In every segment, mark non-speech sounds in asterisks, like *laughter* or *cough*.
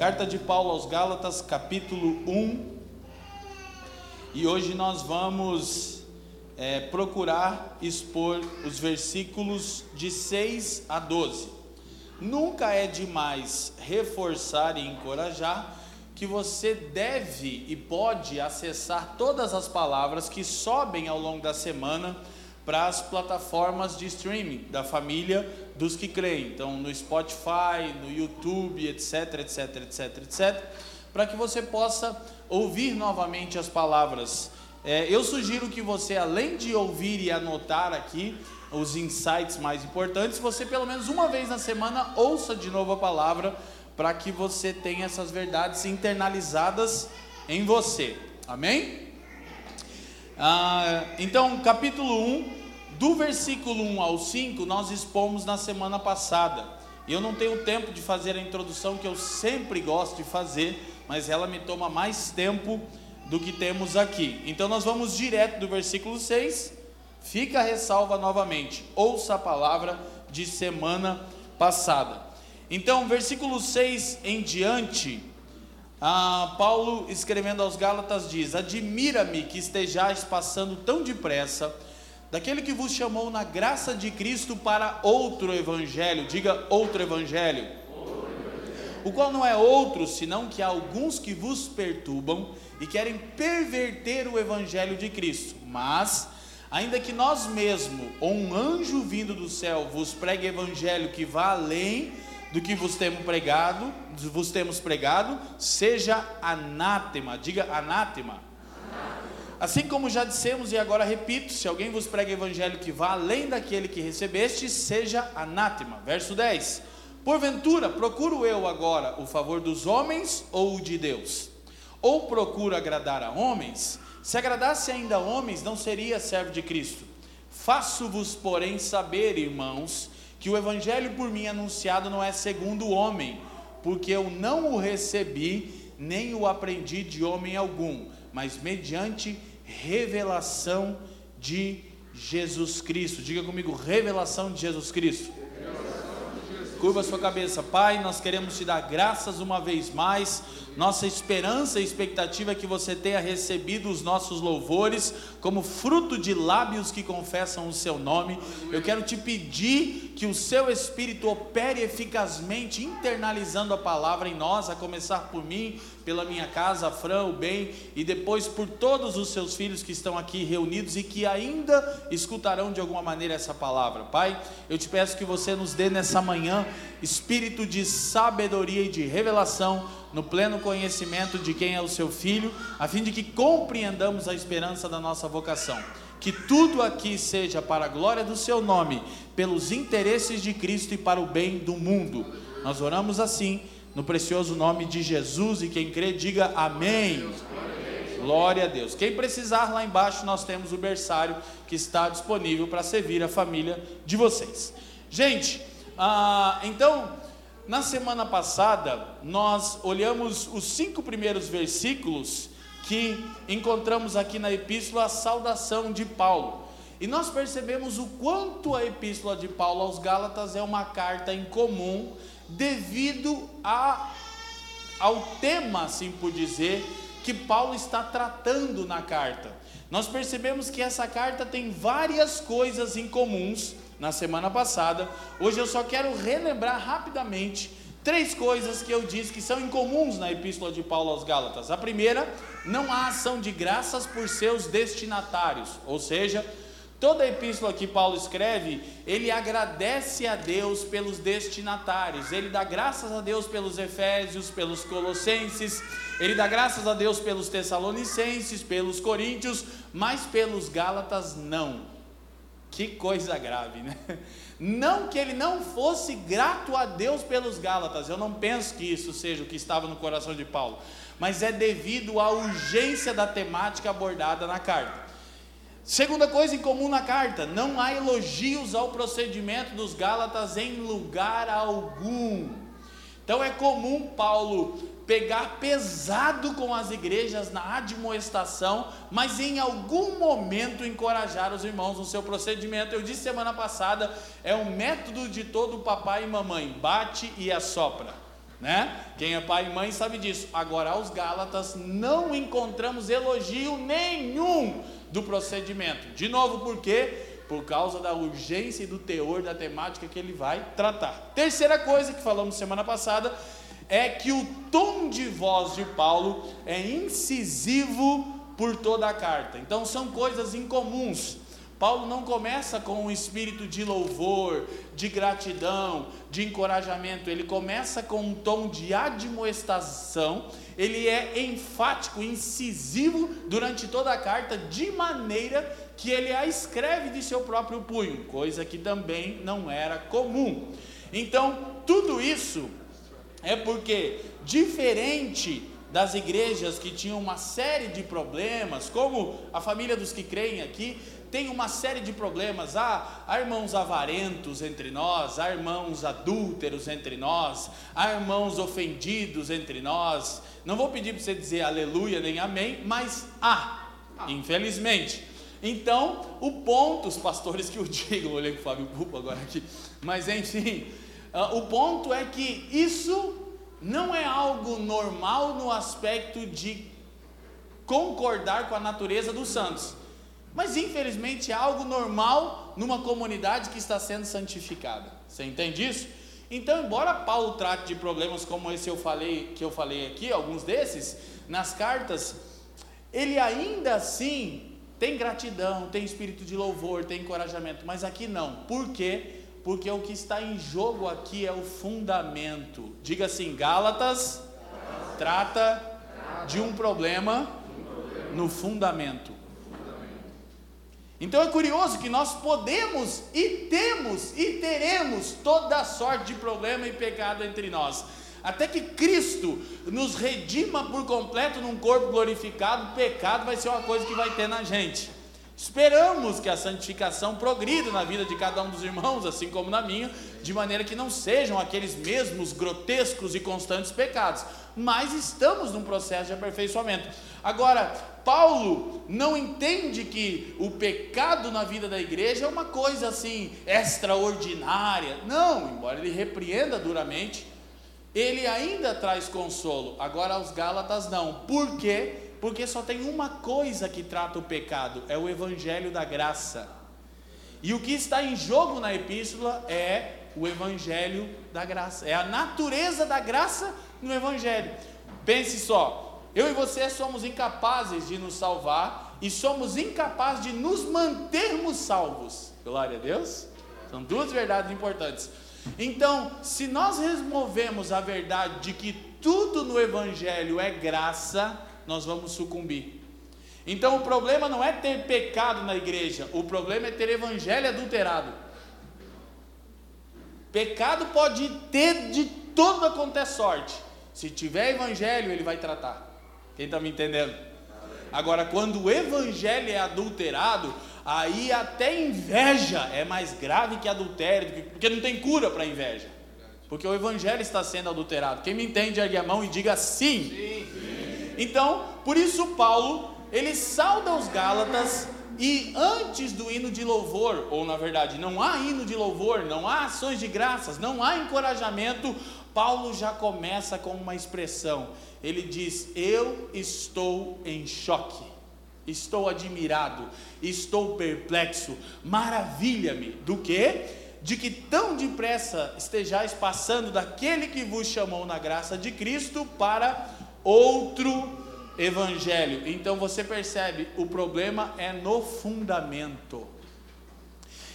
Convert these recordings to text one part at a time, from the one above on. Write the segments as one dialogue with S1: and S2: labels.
S1: Carta de Paulo aos Gálatas, capítulo 1. E hoje nós vamos é, procurar expor os versículos de 6 a 12. Nunca é demais reforçar e encorajar que você deve e pode acessar todas as palavras que sobem ao longo da semana para as plataformas de streaming da família dos que creem. Então, no Spotify, no YouTube, etc, etc, etc, etc, para que você possa ouvir novamente as palavras. É, eu sugiro que você, além de ouvir e anotar aqui os insights mais importantes, você pelo menos uma vez na semana ouça de novo a palavra para que você tenha essas verdades internalizadas em você. Amém? Ah, então, capítulo 1, do versículo 1 ao 5, nós expomos na semana passada. Eu não tenho tempo de fazer a introdução que eu sempre gosto de fazer, mas ela me toma mais tempo do que temos aqui. Então nós vamos direto do versículo 6. Fica a ressalva novamente. Ouça a palavra de semana passada. Então, versículo 6 em diante, Paulo, escrevendo aos Gálatas, diz: Admira-me que estejais passando tão depressa, daquele que vos chamou na graça de Cristo para outro evangelho, diga outro evangelho, o qual não é outro senão que há alguns que vos perturbam e querem perverter o evangelho de Cristo, mas ainda que nós mesmo ou um anjo vindo do céu vos pregue evangelho que vá além do que vos temos pregado, vos temos pregado, seja anátema, diga anátema. Assim como já dissemos e agora repito, se alguém vos prega evangelho que vá além daquele que recebeste, seja anátema. Verso 10. Porventura, procuro eu agora o favor dos homens ou o de Deus? Ou procuro agradar a homens? Se agradasse ainda a homens, não seria servo de Cristo. Faço-vos, porém, saber, irmãos, que o evangelho por mim anunciado não é segundo o homem, porque eu não o recebi, nem o aprendi de homem algum, mas mediante revelação de Jesus Cristo. Diga comigo, revelação de Jesus Cristo. Curva sua cabeça, Pai. Nós queremos te dar graças uma vez mais. Nossa esperança e expectativa é que você tenha recebido os nossos louvores como fruto de lábios que confessam o seu nome. Eu quero te pedir que o seu Espírito opere eficazmente, internalizando a palavra em nós, a começar por mim, pela minha casa, Fran, o bem, e depois por todos os seus filhos que estão aqui reunidos e que ainda escutarão de alguma maneira essa palavra. Pai, eu te peço que você nos dê nessa manhã espírito de sabedoria e de revelação no pleno conhecimento de quem é o seu filho, a fim de que compreendamos a esperança da nossa vocação. Que tudo aqui seja para a glória do seu nome, pelos interesses de Cristo e para o bem do mundo. Nós oramos assim no precioso nome de Jesus e quem crê, diga amém. Glória a Deus. Quem precisar, lá embaixo nós temos o berçário que está disponível para servir a família de vocês. Gente, ah, então, na semana passada, nós olhamos os cinco primeiros versículos que encontramos aqui na epístola, a saudação de Paulo. E nós percebemos o quanto a epístola de Paulo aos Gálatas é uma carta em comum devido a, ao tema, assim por dizer, que Paulo está tratando na carta. Nós percebemos que essa carta tem várias coisas em comuns na semana passada. Hoje eu só quero relembrar rapidamente três coisas que eu disse que são incomuns na epístola de Paulo aos Gálatas. A primeira, não há ação de graças por seus destinatários, ou seja, Toda a epístola que Paulo escreve, ele agradece a Deus pelos destinatários, ele dá graças a Deus pelos Efésios, pelos Colossenses, ele dá graças a Deus pelos Tessalonicenses, pelos Coríntios, mas pelos Gálatas não. Que coisa grave, né? Não que ele não fosse grato a Deus pelos Gálatas, eu não penso que isso seja o que estava no coração de Paulo, mas é devido à urgência da temática abordada na carta. Segunda coisa em comum na carta: não há elogios ao procedimento dos Gálatas em lugar algum. Então é comum Paulo pegar pesado com as igrejas na admoestação, mas em algum momento encorajar os irmãos no seu procedimento. Eu disse semana passada, é um método de todo papai e mamãe: bate e assopra. Né? Quem é pai e mãe sabe disso. Agora, aos Gálatas, não encontramos elogio nenhum do procedimento. De novo, por quê? Por causa da urgência e do teor da temática que ele vai tratar. Terceira coisa que falamos semana passada é que o tom de voz de Paulo é incisivo por toda a carta. Então são coisas incomuns. Paulo não começa com um espírito de louvor, de gratidão, de encorajamento, ele começa com um tom de admoestação, ele é enfático, incisivo durante toda a carta, de maneira que ele a escreve de seu próprio punho, coisa que também não era comum. Então, tudo isso é porque, diferente das igrejas que tinham uma série de problemas, como a família dos que creem aqui, tem uma série de problemas. Há, irmãos avarentos entre nós, há irmãos adúlteros entre nós, há irmãos ofendidos entre nós. Não vou pedir para você dizer aleluia nem amém, mas há, infelizmente. Então, o ponto, os pastores que o digam, *laughs* olhei para o Fábio Pupa agora aqui, mas enfim, uh, o ponto é que isso não é algo normal no aspecto de concordar com a natureza dos santos. Mas infelizmente é algo normal numa comunidade que está sendo santificada. Você entende isso? Então, embora Paulo trate de problemas como esse eu falei, que eu falei aqui, alguns desses, nas cartas, ele ainda assim tem gratidão, tem espírito de louvor, tem encorajamento, mas aqui não. Por quê? Porque o que está em jogo aqui é o fundamento. Diga assim: Gálatas trata de um problema no fundamento. Então é curioso que nós podemos e temos e teremos toda sorte de problema e pecado entre nós. Até que Cristo nos redima por completo num corpo glorificado, pecado vai ser uma coisa que vai ter na gente. Esperamos que a santificação progrida na vida de cada um dos irmãos, assim como na minha, de maneira que não sejam aqueles mesmos grotescos e constantes pecados, mas estamos num processo de aperfeiçoamento. Agora, Paulo não entende que o pecado na vida da igreja é uma coisa assim extraordinária. Não, embora ele repreenda duramente, ele ainda traz consolo. Agora aos Gálatas não. Por quê? Porque só tem uma coisa que trata o pecado, é o evangelho da graça. E o que está em jogo na epístola é o evangelho da graça. É a natureza da graça no evangelho. Pense só, eu e você somos incapazes de nos salvar e somos incapazes de nos mantermos salvos. Glória a Deus. São duas verdades importantes. Então, se nós removemos a verdade de que tudo no Evangelho é graça, nós vamos sucumbir. Então, o problema não é ter pecado na igreja, o problema é ter Evangelho adulterado. Pecado pode ter de toda quanto é sorte. Se tiver Evangelho, ele vai tratar. Quem está me entendendo? Agora, quando o evangelho é adulterado, aí até inveja é mais grave que adultério, porque não tem cura para inveja. Porque o evangelho está sendo adulterado. Quem me entende, ergue a mão e diga sim. sim, sim. Então, por isso Paulo, ele sauda os Gálatas e antes do hino de louvor, ou na verdade, não há hino de louvor, não há ações de graças, não há encorajamento, Paulo já começa com uma expressão. Ele diz: Eu estou em choque, estou admirado, estou perplexo, maravilha-me. Do que? De que tão depressa estejais passando daquele que vos chamou na graça de Cristo para outro evangelho. Então você percebe, o problema é no fundamento.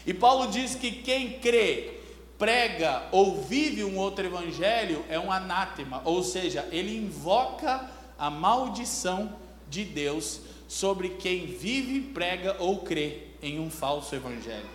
S1: E Paulo diz que quem crê prega ou vive um outro evangelho é um anátema, ou seja, ele invoca a maldição de Deus sobre quem vive, prega ou crê em um falso evangelho.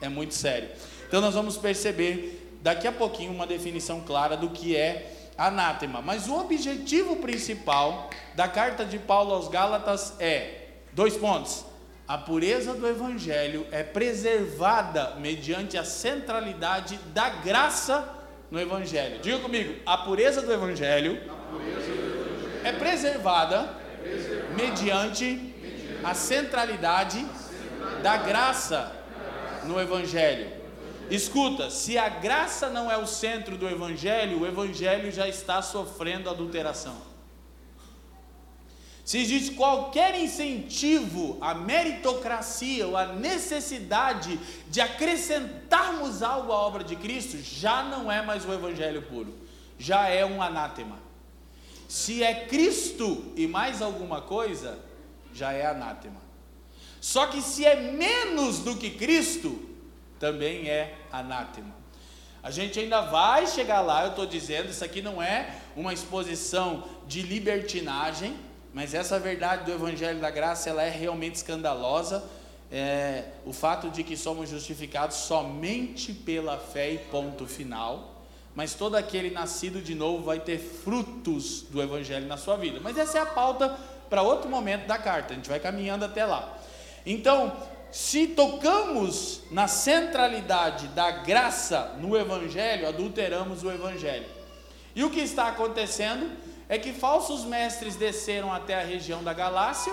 S1: é muito sério. Então nós vamos perceber daqui a pouquinho uma definição clara do que é anátema. Mas o objetivo principal da carta de Paulo aos Gálatas é dois pontos. A pureza do evangelho é preservada mediante a centralidade da graça no evangelho. Diga comigo, a pureza do evangelho, pureza do evangelho é, preservada é preservada mediante, mediante a centralidade, a centralidade da graça no evangelho. Escuta, se a graça não é o centro do evangelho, o evangelho já está sofrendo adulteração. Se existe qualquer incentivo à meritocracia ou à necessidade de acrescentarmos algo à obra de Cristo, já não é mais o evangelho puro, já é um anátema. Se é Cristo e mais alguma coisa, já é anátema. Só que se é menos do que Cristo, também é anátema. A gente ainda vai chegar lá, eu estou dizendo, isso aqui não é uma exposição de libertinagem, mas essa verdade do Evangelho da Graça, ela é realmente escandalosa. É, o fato de que somos justificados somente pela fé e ponto final, mas todo aquele nascido de novo vai ter frutos do Evangelho na sua vida. Mas essa é a pauta para outro momento da carta, a gente vai caminhando até lá. Então, se tocamos na centralidade da graça no Evangelho, adulteramos o Evangelho. E o que está acontecendo é que falsos mestres desceram até a região da Galácia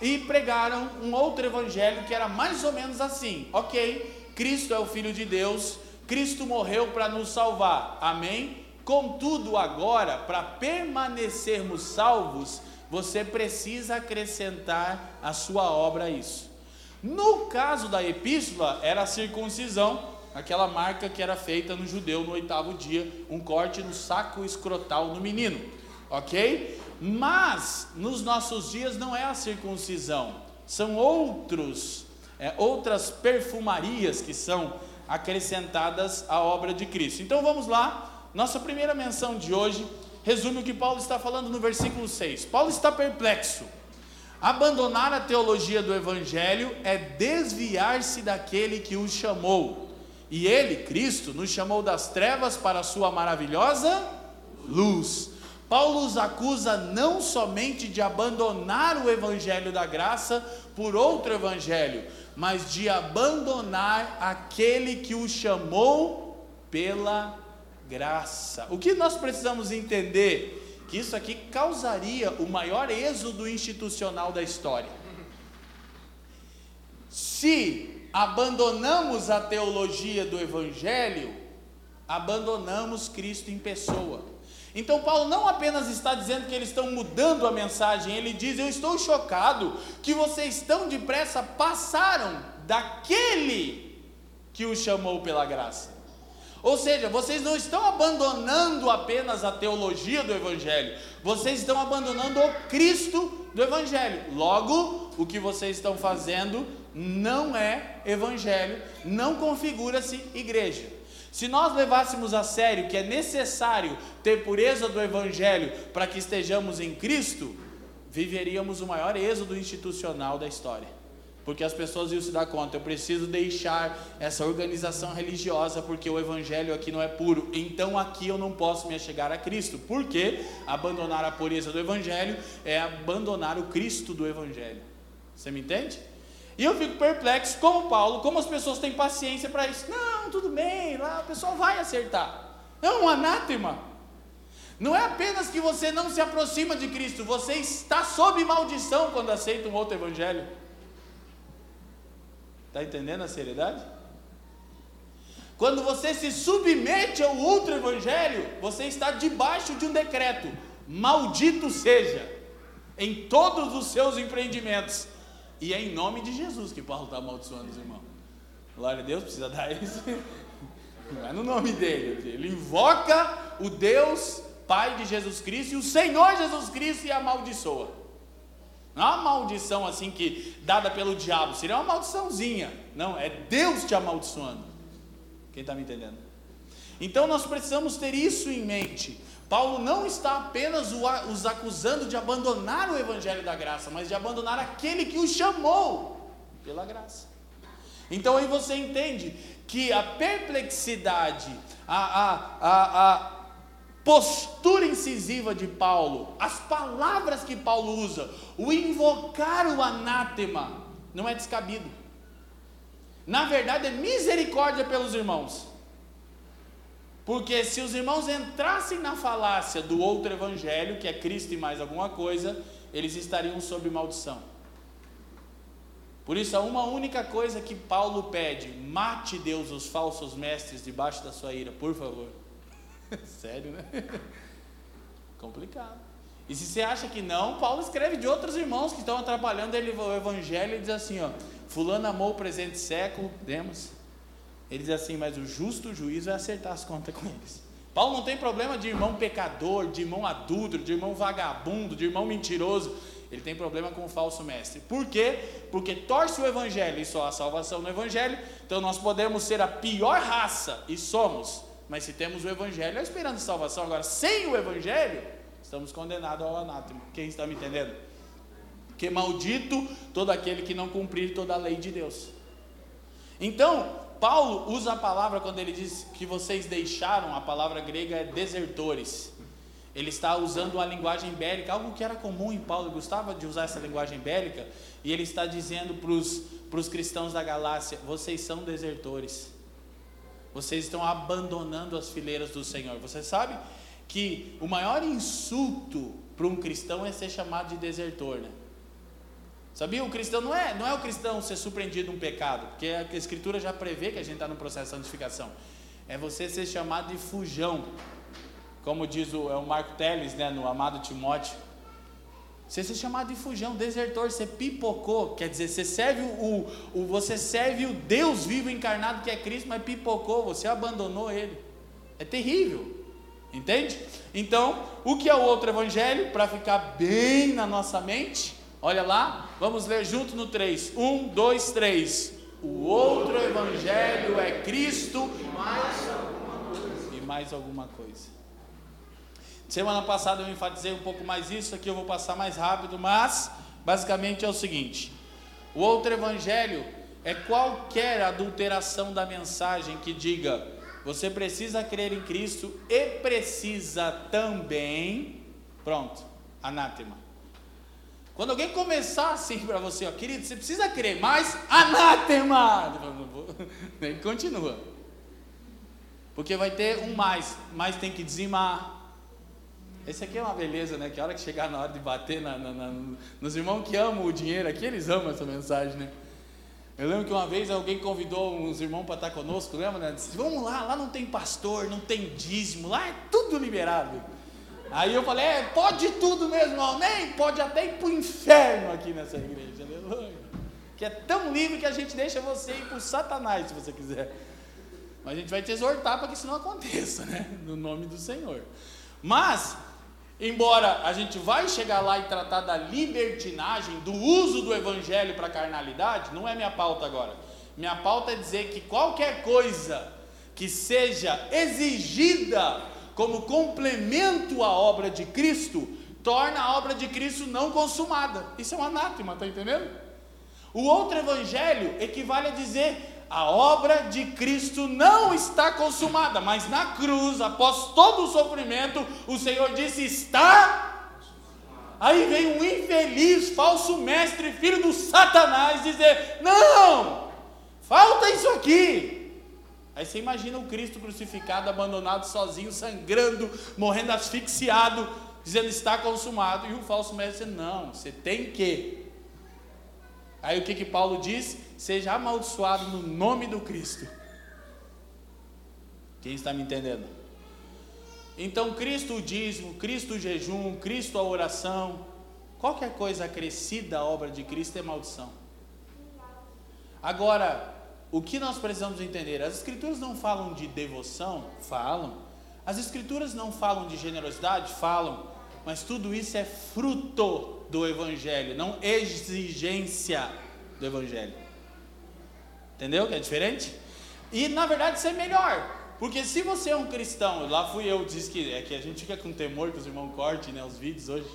S1: e pregaram um outro evangelho que era mais ou menos assim: ok, Cristo é o Filho de Deus, Cristo morreu para nos salvar, amém? Contudo, agora, para permanecermos salvos, você precisa acrescentar a sua obra a isso. No caso da epístola, era a circuncisão, aquela marca que era feita no judeu no oitavo dia, um corte no saco escrotal do menino, ok? Mas nos nossos dias não é a circuncisão, são outros, é, outras perfumarias que são acrescentadas à obra de Cristo. Então vamos lá, nossa primeira menção de hoje resume o que Paulo está falando no versículo 6. Paulo está perplexo. Abandonar a teologia do Evangelho é desviar-se daquele que o chamou. E ele, Cristo, nos chamou das trevas para a sua maravilhosa luz. Paulo os acusa não somente de abandonar o Evangelho da graça por outro Evangelho, mas de abandonar aquele que o chamou pela graça. O que nós precisamos entender que isso aqui causaria o maior êxodo institucional da história. Se abandonamos a teologia do Evangelho, abandonamos Cristo em pessoa. Então, Paulo não apenas está dizendo que eles estão mudando a mensagem, ele diz: Eu estou chocado que vocês tão depressa passaram daquele que o chamou pela graça. Ou seja, vocês não estão abandonando apenas a teologia do Evangelho, vocês estão abandonando o Cristo do Evangelho. Logo, o que vocês estão fazendo não é Evangelho, não configura-se igreja. Se nós levássemos a sério que é necessário ter pureza do Evangelho para que estejamos em Cristo, viveríamos o maior êxodo institucional da história. Porque as pessoas iam se dar conta, eu preciso deixar essa organização religiosa porque o evangelho aqui não é puro. Então aqui eu não posso me achegar a Cristo. Porque abandonar a pureza do evangelho é abandonar o Cristo do evangelho. Você me entende? E eu fico perplexo, como Paulo, como as pessoas têm paciência para isso. Não, tudo bem, lá o pessoal vai acertar. É um anátema. Não é apenas que você não se aproxima de Cristo, você está sob maldição quando aceita um outro evangelho. Está entendendo a seriedade? Quando você se submete ao outro evangelho, você está debaixo de um decreto: maldito seja em todos os seus empreendimentos. E é em nome de Jesus que Paulo está amaldiçoando os irmãos. Glória a Deus, precisa dar *laughs* isso. Não é no nome dele. Ele invoca o Deus Pai de Jesus Cristo e o Senhor Jesus Cristo e amaldiçoa. Não é uma maldição assim que dada pelo diabo, seria uma maldiçãozinha. Não, é Deus te amaldiçoando. Quem está me entendendo? Então nós precisamos ter isso em mente. Paulo não está apenas os acusando de abandonar o evangelho da graça, mas de abandonar aquele que os chamou pela graça. Então aí você entende que a perplexidade, a, a, a, a postura incisiva de Paulo, as palavras que Paulo usa, o invocar o anátema, não é descabido. Na verdade, é misericórdia pelos irmãos. Porque se os irmãos entrassem na falácia do outro evangelho, que é Cristo e mais alguma coisa, eles estariam sob maldição. Por isso, há uma única coisa que Paulo pede: mate Deus os falsos mestres debaixo da sua ira, por favor. *laughs* Sério, né? Complicado. E se você acha que não, Paulo escreve de outros irmãos que estão atrapalhando ele, o evangelho e diz assim: ó, Fulano amou o presente século, demos. Ele diz assim: mas o justo juízo é acertar as contas com eles. Paulo não tem problema de irmão pecador, de irmão adulto, de irmão vagabundo, de irmão mentiroso. Ele tem problema com o falso mestre. Por quê? Porque torce o evangelho e só a salvação no evangelho. Então nós podemos ser a pior raça e somos. Mas se temos o evangelho, é esperando salvação. Agora, sem o evangelho, estamos condenados ao anátema. Quem está me entendendo? Que maldito todo aquele que não cumprir toda a lei de Deus. Então, Paulo usa a palavra quando ele diz que vocês deixaram, a palavra grega é desertores. Ele está usando uma linguagem bélica, algo que era comum em Paulo, gostava de usar essa linguagem bélica, e ele está dizendo para os cristãos da Galácia: vocês são desertores, vocês estão abandonando as fileiras do Senhor. Você sabe que o maior insulto para um cristão é ser chamado de desertor, né? Sabia? O cristão não é, não é o cristão ser surpreendido um pecado, porque a escritura já prevê que a gente está no processo de santificação. É você ser chamado de fujão como diz o, é o Marco Teles, né, no amado Timóteo, você ser chamado de fujão, desertor, você pipocou, quer dizer, você serve o, o, você serve o Deus vivo encarnado que é Cristo, mas pipocou, você abandonou ele. É terrível. Entende? Então, o que é o outro evangelho? Para ficar bem na nossa mente, olha lá, vamos ler junto no 3. 1, 2, 3. O outro evangelho é Cristo e mais alguma coisa. Semana passada eu enfatizei um pouco mais isso, aqui eu vou passar mais rápido, mas basicamente é o seguinte: o outro evangelho é qualquer adulteração da mensagem que diga você precisa crer em Cristo e precisa também, pronto, anátema. Quando alguém começar assim para você, ó, querido, você precisa crer, mas anátema, *laughs* nem continua, porque vai ter um mais, mas tem que dizimar, esse aqui é uma beleza, né? Que a hora que chegar na hora de bater na, na, na, nos irmãos que amam o dinheiro aqui, eles amam essa mensagem, né? Eu lembro que uma vez alguém convidou uns irmãos para estar conosco, lembra? Né? Disse, vamos lá, lá não tem pastor, não tem dízimo, lá é tudo liberado. Aí eu falei, é, pode tudo mesmo, nem pode até ir para o inferno aqui nessa igreja, aleluia. Que é tão livre que a gente deixa você ir para o satanás, se você quiser. Mas a gente vai te exortar para que isso não aconteça, né? No nome do Senhor. Mas, Embora a gente vai chegar lá e tratar da libertinagem, do uso do evangelho para carnalidade, não é minha pauta agora. Minha pauta é dizer que qualquer coisa que seja exigida como complemento à obra de Cristo, torna a obra de Cristo não consumada. Isso é um anátema, está entendendo? O outro evangelho equivale a dizer a obra de Cristo não está consumada, mas na cruz, após todo o sofrimento, o Senhor disse: está. Aí vem um infeliz, falso mestre, filho do Satanás, dizer: não, falta isso aqui. Aí você imagina o Cristo crucificado, abandonado, sozinho, sangrando, morrendo asfixiado, dizendo está consumado, e o falso mestre, não, você tem que. Aí o que que Paulo diz? Seja amaldiçoado no nome do Cristo. Quem está me entendendo? Então, Cristo o dízimo, Cristo o jejum, Cristo a oração, qualquer coisa acrescida à obra de Cristo é maldição. Agora, o que nós precisamos entender? As Escrituras não falam de devoção? Falam. As Escrituras não falam de generosidade? Falam. Mas tudo isso é fruto do Evangelho, não exigência do Evangelho. Entendeu que é diferente? E na verdade isso é melhor. Porque se você é um cristão, lá fui eu, diz que é que a gente fica com temor que os irmãos cortem né, os vídeos hoje.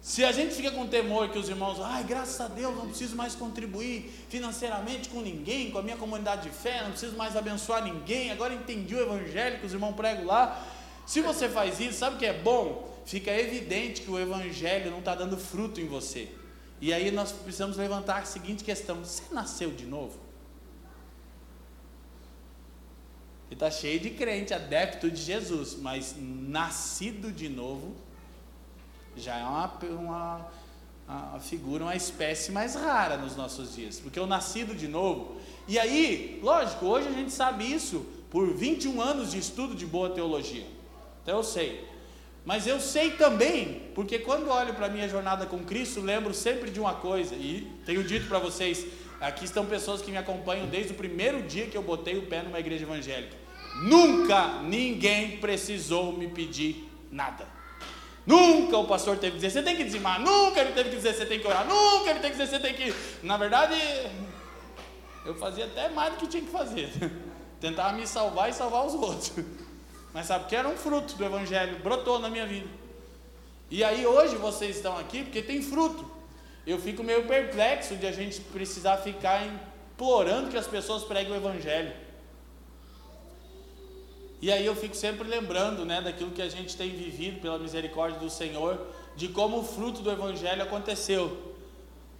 S1: Se a gente fica com temor que os irmãos, ai, graças a Deus, não preciso mais contribuir financeiramente com ninguém, com a minha comunidade de fé, não preciso mais abençoar ninguém, agora entendi o evangelho que os irmãos pregam lá. Se você faz isso, sabe o que é bom? Fica evidente que o evangelho não está dando fruto em você. E aí nós precisamos levantar a seguinte questão: você nasceu de novo? E está cheio de crente, adepto de Jesus, mas nascido de novo já é uma, uma, uma figura, uma espécie mais rara nos nossos dias, porque o nascido de novo. E aí, lógico, hoje a gente sabe isso por 21 anos de estudo de boa teologia. Então eu sei. Mas eu sei também, porque quando olho para a minha jornada com Cristo, lembro sempre de uma coisa, e tenho dito para vocês, aqui estão pessoas que me acompanham desde o primeiro dia que eu botei o pé numa igreja evangélica. Nunca ninguém precisou me pedir nada. Nunca o pastor teve que dizer, você tem que dizimar. Nunca ele teve que dizer, você tem que orar. Nunca ele teve que dizer, você tem que. Na verdade, eu fazia até mais do que tinha que fazer. *laughs* Tentava me salvar e salvar os outros. *laughs* Mas sabe que era um fruto do Evangelho, brotou na minha vida. E aí hoje vocês estão aqui porque tem fruto. Eu fico meio perplexo de a gente precisar ficar implorando que as pessoas preguem o Evangelho. E aí eu fico sempre lembrando, né, daquilo que a gente tem vivido pela misericórdia do Senhor, de como o fruto do evangelho aconteceu.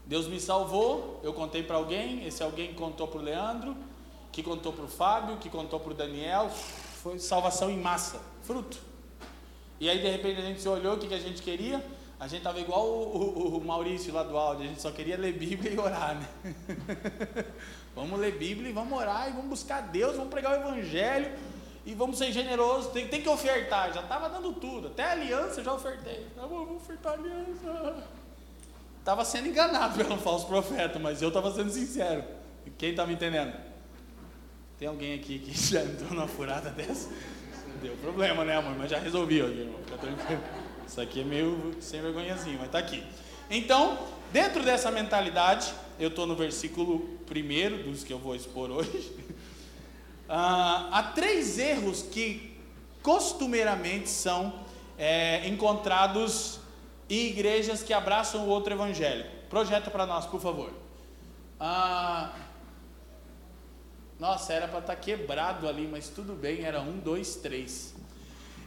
S1: Deus me salvou, eu contei para alguém, esse alguém contou para o Leandro, que contou para o Fábio, que contou para o Daniel, foi salvação em massa, fruto. E aí de repente a gente se olhou, o que, que a gente queria? A gente estava igual o, o, o, Maurício lá do áudio, a gente só queria ler Bíblia e orar, né? *laughs* vamos ler Bíblia e vamos orar e vamos buscar Deus, vamos pregar o Evangelho e vamos ser generosos, tem, tem que ofertar. Já estava dando tudo, até aliança eu já ofertei. Eu vou ofertar aliança. Estava sendo enganado *laughs* pelo falso profeta, mas eu estava sendo sincero. Quem está me entendendo? Tem alguém aqui que *laughs* já entrou numa furada dessa? Deu problema, né, amor? Mas já resolvi, tranquilo. Isso aqui é meio sem vergonhazinho, mas está aqui. Então, dentro dessa mentalidade, eu estou no versículo primeiro dos que eu vou expor hoje. *laughs* Ah, há três erros que costumeiramente são é, encontrados em igrejas que abraçam o outro evangelho. Projeta para nós, por favor. Ah, nossa, era para estar tá quebrado ali, mas tudo bem, era um, dois, três.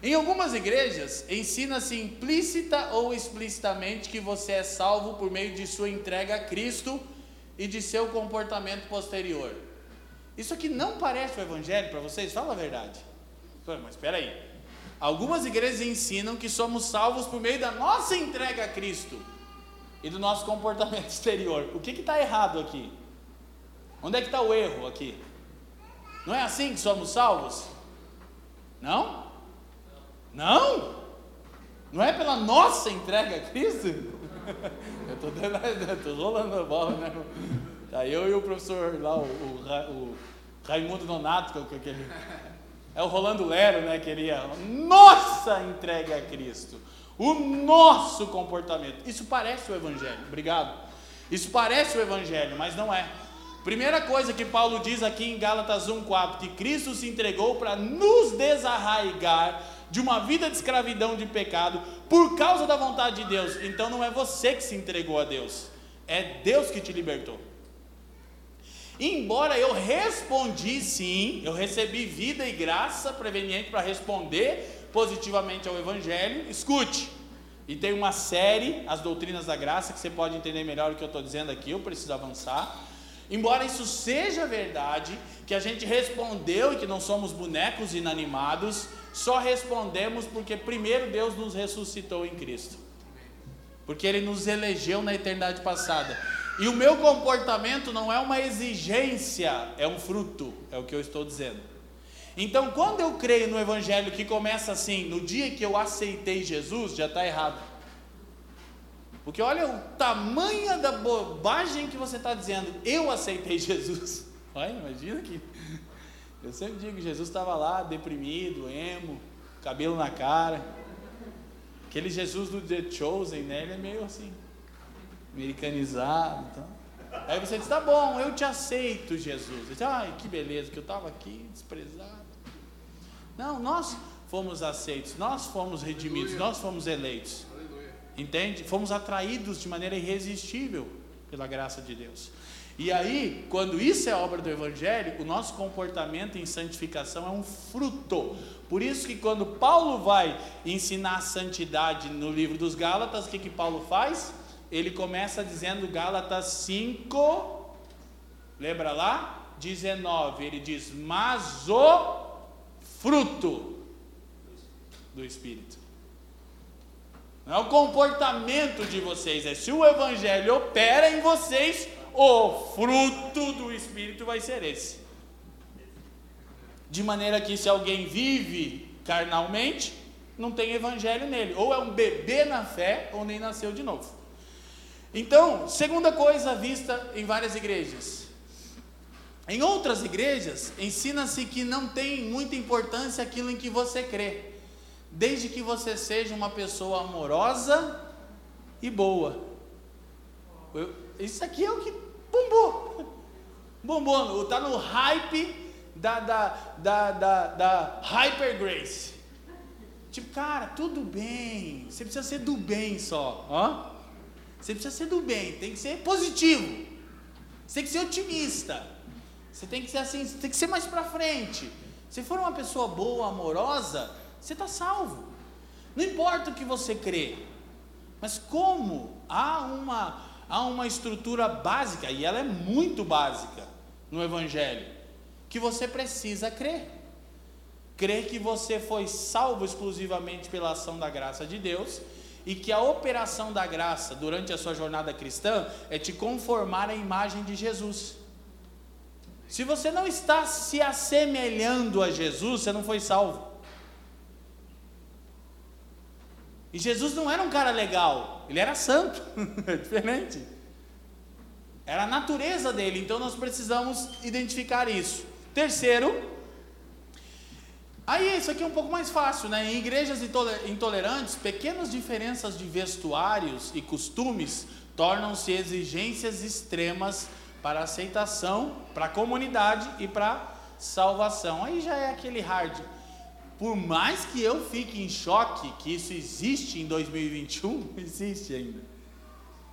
S1: Em algumas igrejas, ensina-se implícita ou explicitamente que você é salvo por meio de sua entrega a Cristo e de seu comportamento posterior. Isso aqui não parece o evangelho para vocês? Fala a verdade. Mas espera aí. Algumas igrejas ensinam que somos salvos por meio da nossa entrega a Cristo e do nosso comportamento *laughs* exterior. O que está errado aqui? Onde é que está o erro aqui? Não é assim que somos salvos? Não? Não? Não é pela nossa entrega a Cristo? *laughs* Eu *laughs* estou rolando a bola, né? Tá eu e o professor lá, o, o, o Raimundo Nonato, que, que, é o Rolando Lero, né? Queria nossa entrega a Cristo, o nosso comportamento. Isso parece o Evangelho, obrigado. Isso parece o Evangelho, mas não é. Primeira coisa que Paulo diz aqui em Gálatas 1,4: que Cristo se entregou para nos desarraigar de uma vida de escravidão de pecado por causa da vontade de Deus. Então não é você que se entregou a Deus, é Deus que te libertou. Embora eu respondi sim, eu recebi vida e graça preveniente para responder positivamente ao Evangelho, escute. E tem uma série, As Doutrinas da Graça, que você pode entender melhor o que eu estou dizendo aqui, eu preciso avançar. Embora isso seja verdade, que a gente respondeu e que não somos bonecos inanimados, só respondemos porque primeiro Deus nos ressuscitou em Cristo. Porque Ele nos elegeu na eternidade passada. E o meu comportamento não é uma exigência, é um fruto, é o que eu estou dizendo. Então, quando eu creio no Evangelho que começa assim, no dia que eu aceitei Jesus, já está errado. Porque olha o tamanho da bobagem que você está dizendo, eu aceitei *laughs* Jesus. Olha, imagina que. Eu sempre digo, Jesus estava lá, deprimido, emo, cabelo na cara. Aquele Jesus do The Chosen, né? Ele é meio assim americanizado. Então. Aí você diz, tá bom, eu te aceito, Jesus. Diz, Ai, que beleza, que eu estava aqui desprezado. Não, nós fomos aceitos, nós fomos redimidos, Aleluia. nós fomos eleitos. Aleluia. Entende? Fomos atraídos de maneira irresistível pela graça de Deus. E aí, quando isso é obra do Evangelho, o nosso comportamento em santificação é um fruto. Por isso que quando Paulo vai ensinar santidade no livro dos Gálatas, o que, que Paulo faz? Ele começa dizendo Gálatas 5, lembra lá? 19, ele diz, mas o fruto do Espírito. Não é o comportamento de vocês, é se o Evangelho opera em vocês, o fruto do Espírito vai ser esse. De maneira que se alguém vive carnalmente, não tem evangelho nele. Ou é um bebê na fé, ou nem nasceu de novo. Então, segunda coisa vista em várias igrejas. Em outras igrejas, ensina-se que não tem muita importância aquilo em que você crê, desde que você seja uma pessoa amorosa e boa. Eu, isso aqui é o que bombou. *laughs* Bombou, está no hype da, da, da, da, da Hyper Grace. Tipo, cara, tudo bem. Você precisa ser do bem só. Ó. Você precisa ser do bem, tem que ser positivo. Você tem que ser otimista. Você tem que ser assim, tem que ser mais para frente. Se for uma pessoa boa, amorosa, você está salvo. Não importa o que você crê, mas como há uma há uma estrutura básica, e ela é muito básica no Evangelho, que você precisa crer. Crer que você foi salvo exclusivamente pela ação da graça de Deus e que a operação da graça durante a sua jornada cristã é te conformar à imagem de Jesus. Se você não está se assemelhando a Jesus, você não foi salvo. E Jesus não era um cara legal, ele era santo, é *laughs* diferente. Era a natureza dele, então nós precisamos identificar isso. Terceiro, aí isso aqui é um pouco mais fácil, né? Em igrejas intolerantes, pequenas diferenças de vestuários e costumes tornam-se exigências extremas para aceitação, para a comunidade e para salvação. Aí já é aquele hard. Por mais que eu fique em choque que isso existe em 2021, *laughs* existe ainda.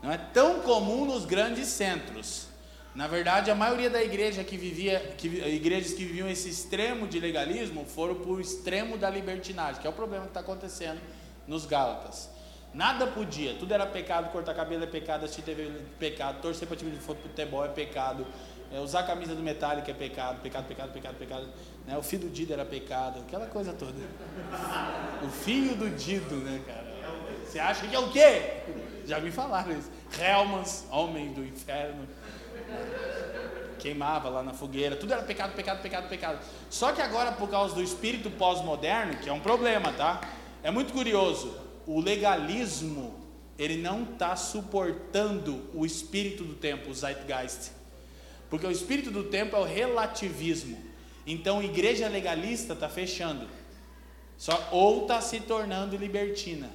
S1: Não é tão comum nos grandes centros. Na verdade, a maioria da igreja que vivia, que, igrejas que viviam esse extremo de legalismo foram para o extremo da libertinagem, que é o problema que está acontecendo nos Gálatas. Nada podia, tudo era pecado, cortar cabelo é pecado, assistir TV é pecado, torcer para time de futebol é pecado, é, usar a camisa do Metallica é pecado, pecado, pecado, pecado, pecado. Né? O filho do Dido era pecado, aquela coisa toda. O filho do Dido, né, cara? Você acha que é o quê? Já me falaram isso. Helmans, homem do inferno. Queimava lá na fogueira, tudo era pecado, pecado, pecado, pecado. Só que agora, por causa do espírito pós-moderno, que é um problema, tá? É muito curioso. O legalismo, ele não está suportando o espírito do tempo, o zeitgeist. Porque o espírito do tempo é o relativismo. Então, igreja legalista está fechando. Só, ou está se tornando libertina.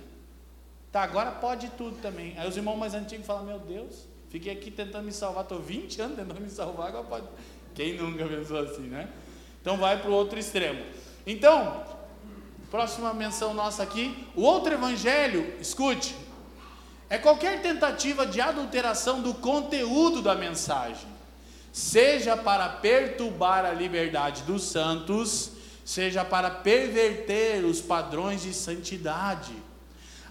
S1: Tá, agora pode tudo também. Aí os irmãos mais antigos falam: Meu Deus, fiquei aqui tentando me salvar, estou 20 anos tentando me salvar, agora pode. Quem nunca pensou assim, né? Então vai para o outro extremo. Então, próxima menção nossa aqui: o outro evangelho, escute, é qualquer tentativa de adulteração do conteúdo da mensagem seja para perturbar a liberdade dos santos, seja para perverter os padrões de santidade.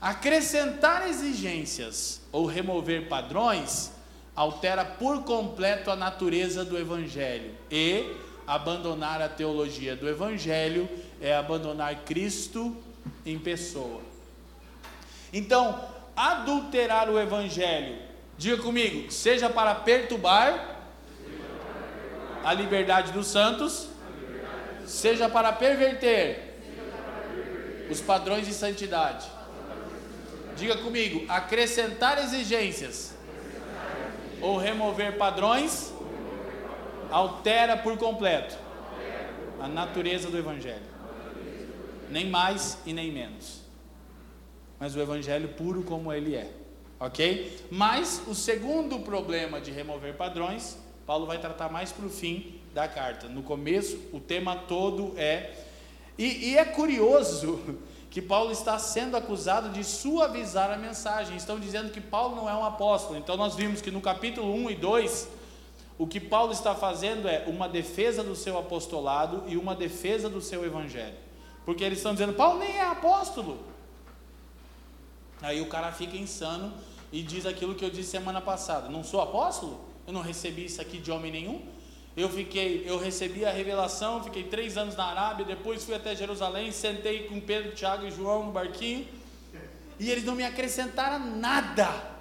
S1: Acrescentar exigências ou remover padrões altera por completo a natureza do Evangelho e abandonar a teologia do Evangelho é abandonar Cristo em pessoa. Então, adulterar o Evangelho, diga comigo, seja para perturbar a liberdade dos santos, seja para perverter os padrões de santidade. Diga comigo, acrescentar exigências ou remover padrões altera por completo a natureza do Evangelho. Nem mais e nem menos. Mas o Evangelho puro como ele é. Ok? Mas o segundo problema de remover padrões Paulo vai tratar mais para o fim da carta. No começo, o tema todo é. E, e é curioso que Paulo está sendo acusado de suavizar a mensagem. Estão dizendo que Paulo não é um apóstolo. Então nós vimos que no capítulo 1 e 2, o que Paulo está fazendo é uma defesa do seu apostolado e uma defesa do seu evangelho. Porque eles estão dizendo, Paulo nem é apóstolo. Aí o cara fica insano e diz aquilo que eu disse semana passada: Não sou apóstolo? Eu não recebi isso aqui de homem nenhum? Eu fiquei, eu recebi a revelação, fiquei três anos na Arábia, depois fui até Jerusalém, sentei com Pedro, Tiago e João no barquinho, e eles não me acrescentaram nada.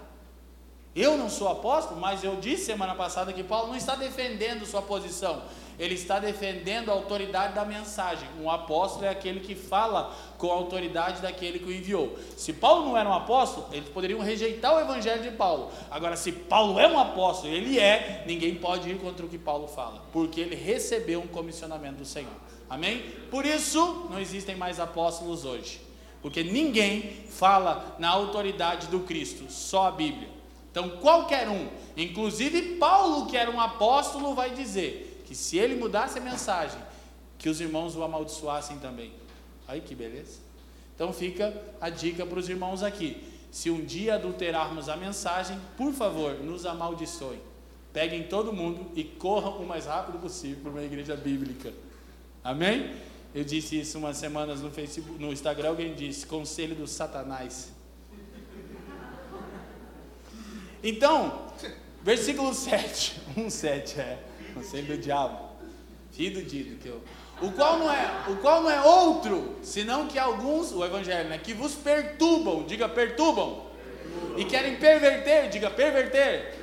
S1: Eu não sou apóstolo, mas eu disse semana passada que Paulo não está defendendo sua posição, ele está defendendo a autoridade da mensagem. Um apóstolo é aquele que fala com a autoridade daquele que o enviou. Se Paulo não era um apóstolo, eles poderiam rejeitar o evangelho de Paulo. Agora, se Paulo é um apóstolo, ele é, ninguém pode ir contra o que Paulo fala, porque ele recebeu um comissionamento do Senhor. Amém? Por isso, não existem mais apóstolos hoje, porque ninguém fala na autoridade do Cristo, só a Bíblia. Então, qualquer um, inclusive Paulo, que era um apóstolo, vai dizer que se ele mudasse a mensagem, que os irmãos o amaldiçoassem também. Aí que beleza. Então, fica a dica para os irmãos aqui. Se um dia adulterarmos a mensagem, por favor, nos amaldiçoem. Peguem todo mundo e corram o mais rápido possível para uma igreja bíblica. Amém? Eu disse isso umas semanas no Facebook, no Instagram, alguém disse, conselho do Satanás. Então, versículo 7, 1, 7 é, conselho do diabo, filho do Dido, que eu, o qual não é, o qual não é outro, senão que alguns, o evangelho, né, que vos perturbam, diga perturbam, e querem perverter, diga perverter,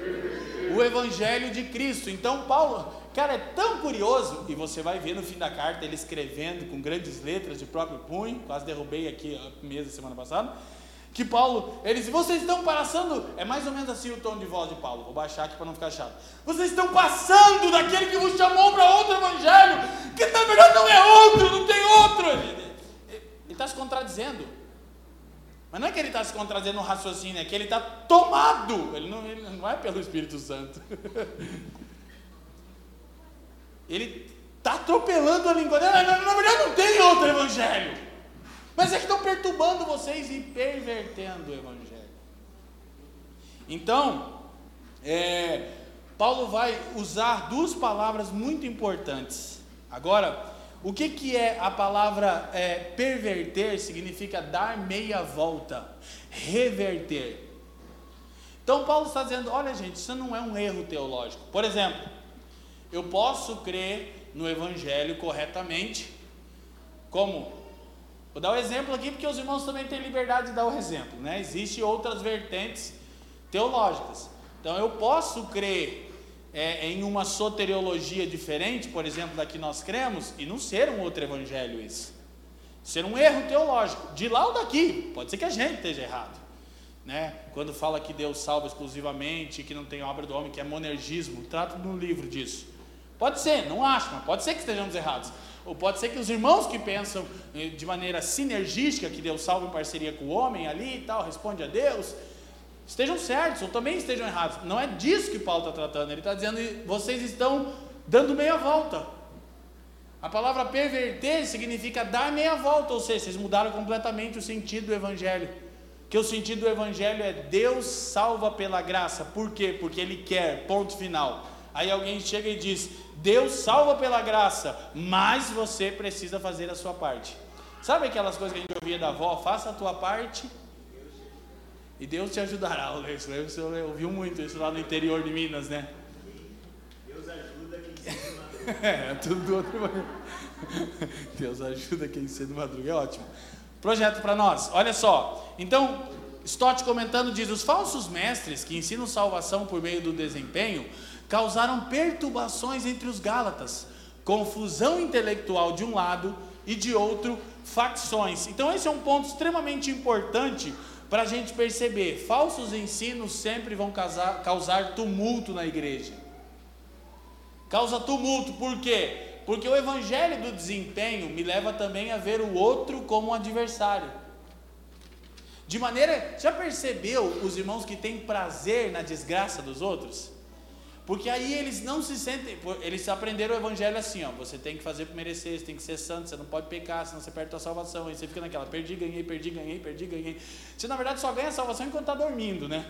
S1: o evangelho de Cristo. Então Paulo, cara, é tão curioso, e você vai ver no fim da carta ele escrevendo com grandes letras de próprio punho, quase derrubei aqui a mesa semana passada que Paulo, ele diz, vocês estão passando, é mais ou menos assim o tom de voz de Paulo, vou baixar aqui para não ficar chato. Vocês estão passando daquele que vos chamou para outro evangelho, que na verdade não é outro, não tem outro. Ele está se contradizendo. Mas não é que ele está se contradizendo no raciocínio, é que ele está tomado. Ele não, ele não é pelo Espírito Santo. *laughs* ele está atropelando a língua dele. Na, na verdade não tem outro evangelho. Mas é que estão perturbando vocês e pervertendo o Evangelho. Então, é, Paulo vai usar duas palavras muito importantes. Agora, o que, que é a palavra é, perverter? Significa dar meia volta, reverter. Então, Paulo está dizendo: olha, gente, isso não é um erro teológico. Por exemplo, eu posso crer no Evangelho corretamente, como Vou dar o um exemplo aqui porque os irmãos também têm liberdade de dar o exemplo, né? Existem outras vertentes teológicas. Então eu posso crer é, em uma soteriologia diferente, por exemplo, da que nós cremos, e não ser um outro evangelho isso. Ser um erro teológico, de lá ou daqui. Pode ser que a gente esteja errado. Né? Quando fala que Deus salva exclusivamente, que não tem obra do homem, que é monergismo, trato no livro disso. Pode ser, não acho, mas pode ser que estejamos errados. Ou pode ser que os irmãos que pensam eh, de maneira sinergística, que Deus salva em parceria com o homem ali e tal, responde a Deus, estejam certos ou também estejam errados. Não é disso que Paulo está tratando. Ele está dizendo que vocês estão dando meia volta. A palavra perverter significa dar meia volta, ou seja, vocês mudaram completamente o sentido do Evangelho. Que o sentido do Evangelho é Deus salva pela graça. Por quê? Porque Ele quer, ponto final. Aí alguém chega e diz: Deus salva pela graça, mas você precisa fazer a sua parte. Sabe aquelas coisas que a gente ouvia da avó? Faça a tua parte e Deus te ajudará. *laughs* Você ouviu muito isso lá no interior de Minas, né? Deus ajuda quem cedo madruga. *laughs* é, tudo do outro. *laughs* Deus ajuda quem cedo madruga, é ótimo. Projeto para nós, olha só. Então, Stott comentando diz: os falsos mestres que ensinam salvação por meio do desempenho causaram perturbações entre os Gálatas, confusão intelectual de um lado e de outro, facções. Então, esse é um ponto extremamente importante para a gente perceber: falsos ensinos sempre vão causar, causar tumulto na igreja. Causa tumulto, por quê? Porque o evangelho do desempenho me leva também a ver o outro como um adversário. De maneira, já percebeu os irmãos que têm prazer na desgraça dos outros? Porque aí eles não se sentem, eles aprenderam o evangelho assim, ó, você tem que fazer para merecer, você tem que ser santo, você não pode pecar, senão você perde a sua salvação. Aí você fica naquela, perdi, ganhei, perdi, ganhei, perdi, ganhei. Você na verdade só ganha a salvação enquanto está dormindo, né?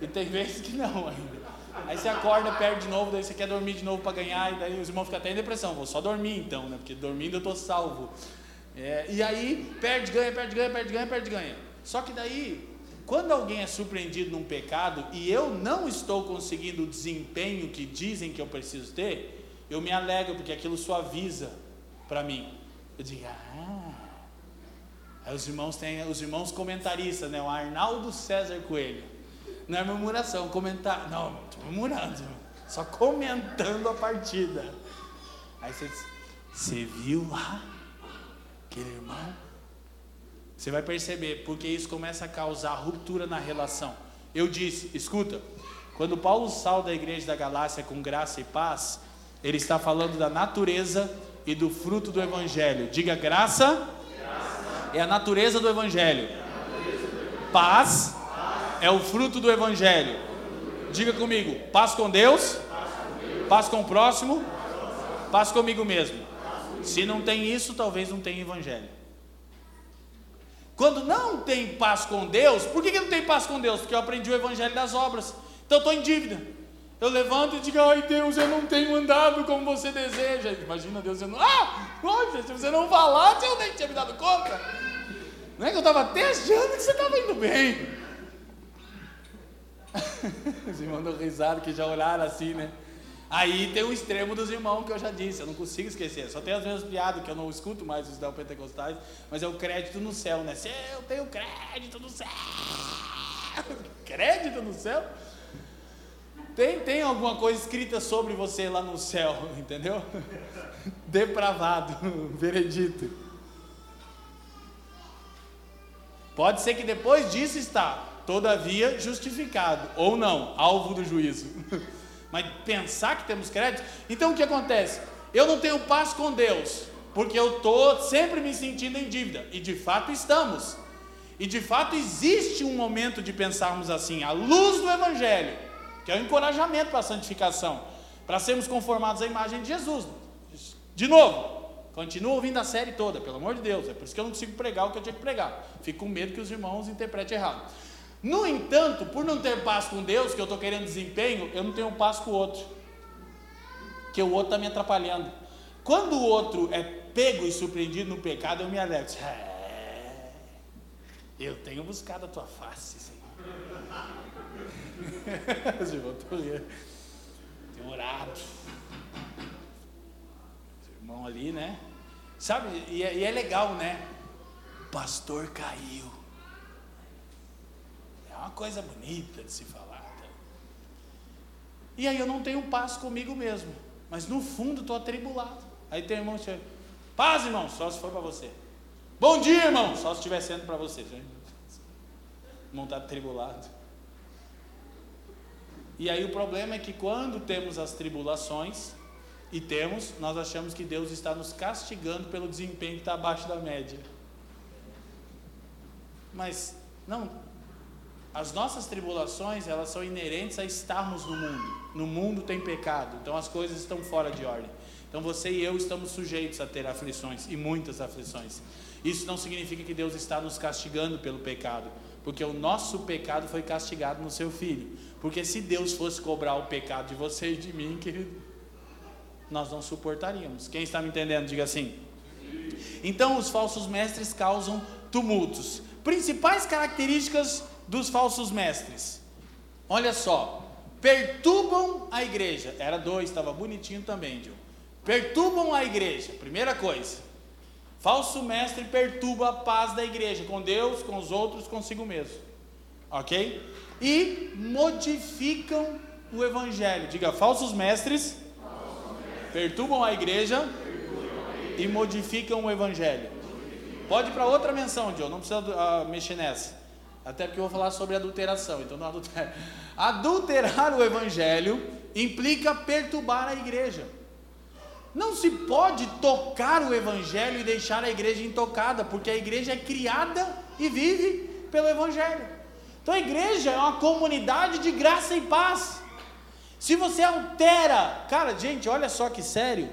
S1: E tem vezes que não ainda. Aí você acorda, perde de novo, daí você quer dormir de novo para ganhar, e daí os irmãos ficam até em depressão, vou só dormir então, né? Porque dormindo eu estou salvo. É, e aí perde, ganha, perde, ganha, perde, ganha, perde, ganha. Só que daí quando alguém é surpreendido num pecado e eu não estou conseguindo o desempenho que dizem que eu preciso ter, eu me alegro porque aquilo suaviza para mim. Eu digo, ah. Aí os irmãos têm os irmãos comentaristas, né? O Arnaldo César Coelho. Não é murmuração, comentar. Não, estou murmurando, só comentando a partida. Aí você diz, você viu lá aquele irmão? Você vai perceber, porque isso começa a causar ruptura na relação. Eu disse, escuta, quando Paulo sai da igreja da Galácia com graça e paz, ele está falando da natureza e do fruto do evangelho. Diga graça, graça. é a natureza do evangelho. Paz, é o fruto do evangelho. Diga comigo, paz com Deus, paz com o próximo, paz comigo mesmo. Se não tem isso, talvez não tenha evangelho. Quando não tem paz com Deus, por que, que não tem paz com Deus? Porque eu aprendi o evangelho das obras. Então eu estou em dívida. Eu levanto e digo, ai Deus, eu não tenho andado como você deseja. Imagina Deus dizendo, ah, poxa, se você não falasse, eu nem tinha me dado conta. Não é que eu estava até achando que você estava indo bem. *laughs* Os irmãos dão risada que já olharam assim, né? Aí tem o extremo dos irmãos que eu já disse, eu não consigo esquecer. Só tem as mesmas piadas que eu não escuto mais os pentecostais, mas é o crédito no céu, né? Se eu tenho crédito no céu. *laughs* crédito no céu? Tem, tem alguma coisa escrita sobre você lá no céu, *laughs* entendeu? Depravado, *laughs* veredito. Pode ser que depois disso está, todavia justificado, ou não, alvo do juízo. Mas pensar que temos crédito. Então o que acontece? Eu não tenho paz com Deus, porque eu estou sempre me sentindo em dívida, e de fato estamos. E de fato existe um momento de pensarmos assim, à luz do Evangelho, que é o encorajamento para a santificação, para sermos conformados à imagem de Jesus. De novo, continua ouvindo a série toda, pelo amor de Deus, é por isso que eu não consigo pregar o que eu tinha que pregar. Fico com medo que os irmãos interpretem errado. No entanto, por não ter paz com Deus, que eu estou querendo desempenho, eu não tenho paz com o outro. Que o outro está me atrapalhando. Quando o outro é pego e surpreendido no pecado, eu me alegro. É, eu tenho buscado a tua face, Senhor. *laughs* Tenho orado. O irmão ali, né? Sabe, e é, e é legal, né? O pastor caiu uma coisa bonita de se falar. Tá? E aí eu não tenho paz comigo mesmo, mas no fundo estou atribulado. Aí tem irmão que chega, paz irmão, só se for para você. Bom dia irmão, só se estiver sendo para você. Irmão está atribulado. E aí o problema é que quando temos as tribulações, e temos, nós achamos que Deus está nos castigando pelo desempenho que está abaixo da média. Mas não, as nossas tribulações, elas são inerentes a estarmos no mundo. No mundo tem pecado, então as coisas estão fora de ordem. Então você e eu estamos sujeitos a ter aflições e muitas aflições. Isso não significa que Deus está nos castigando pelo pecado, porque o nosso pecado foi castigado no seu filho. Porque se Deus fosse cobrar o pecado de você e de mim, *laughs* querido, nós não suportaríamos. Quem está me entendendo, diga assim. Então os falsos mestres causam tumultos. Principais características dos falsos mestres. Olha só, perturbam a igreja. Era dois, estava bonitinho também, Gil. Perturbam a igreja, primeira coisa. Falso mestre perturba a paz da igreja, com Deus, com os outros, consigo mesmo. Ok? E modificam o evangelho. Diga, falsos mestres, perturbam a igreja e modificam o evangelho. Pode ir para outra menção, John, não precisa uh, mexer nessa. Até porque eu vou falar sobre adulteração, então não adulterar. Adulterar o evangelho implica perturbar a igreja. Não se pode tocar o evangelho e deixar a igreja intocada, porque a igreja é criada e vive pelo evangelho. Então a igreja é uma comunidade de graça e paz. Se você altera, cara, gente, olha só que sério.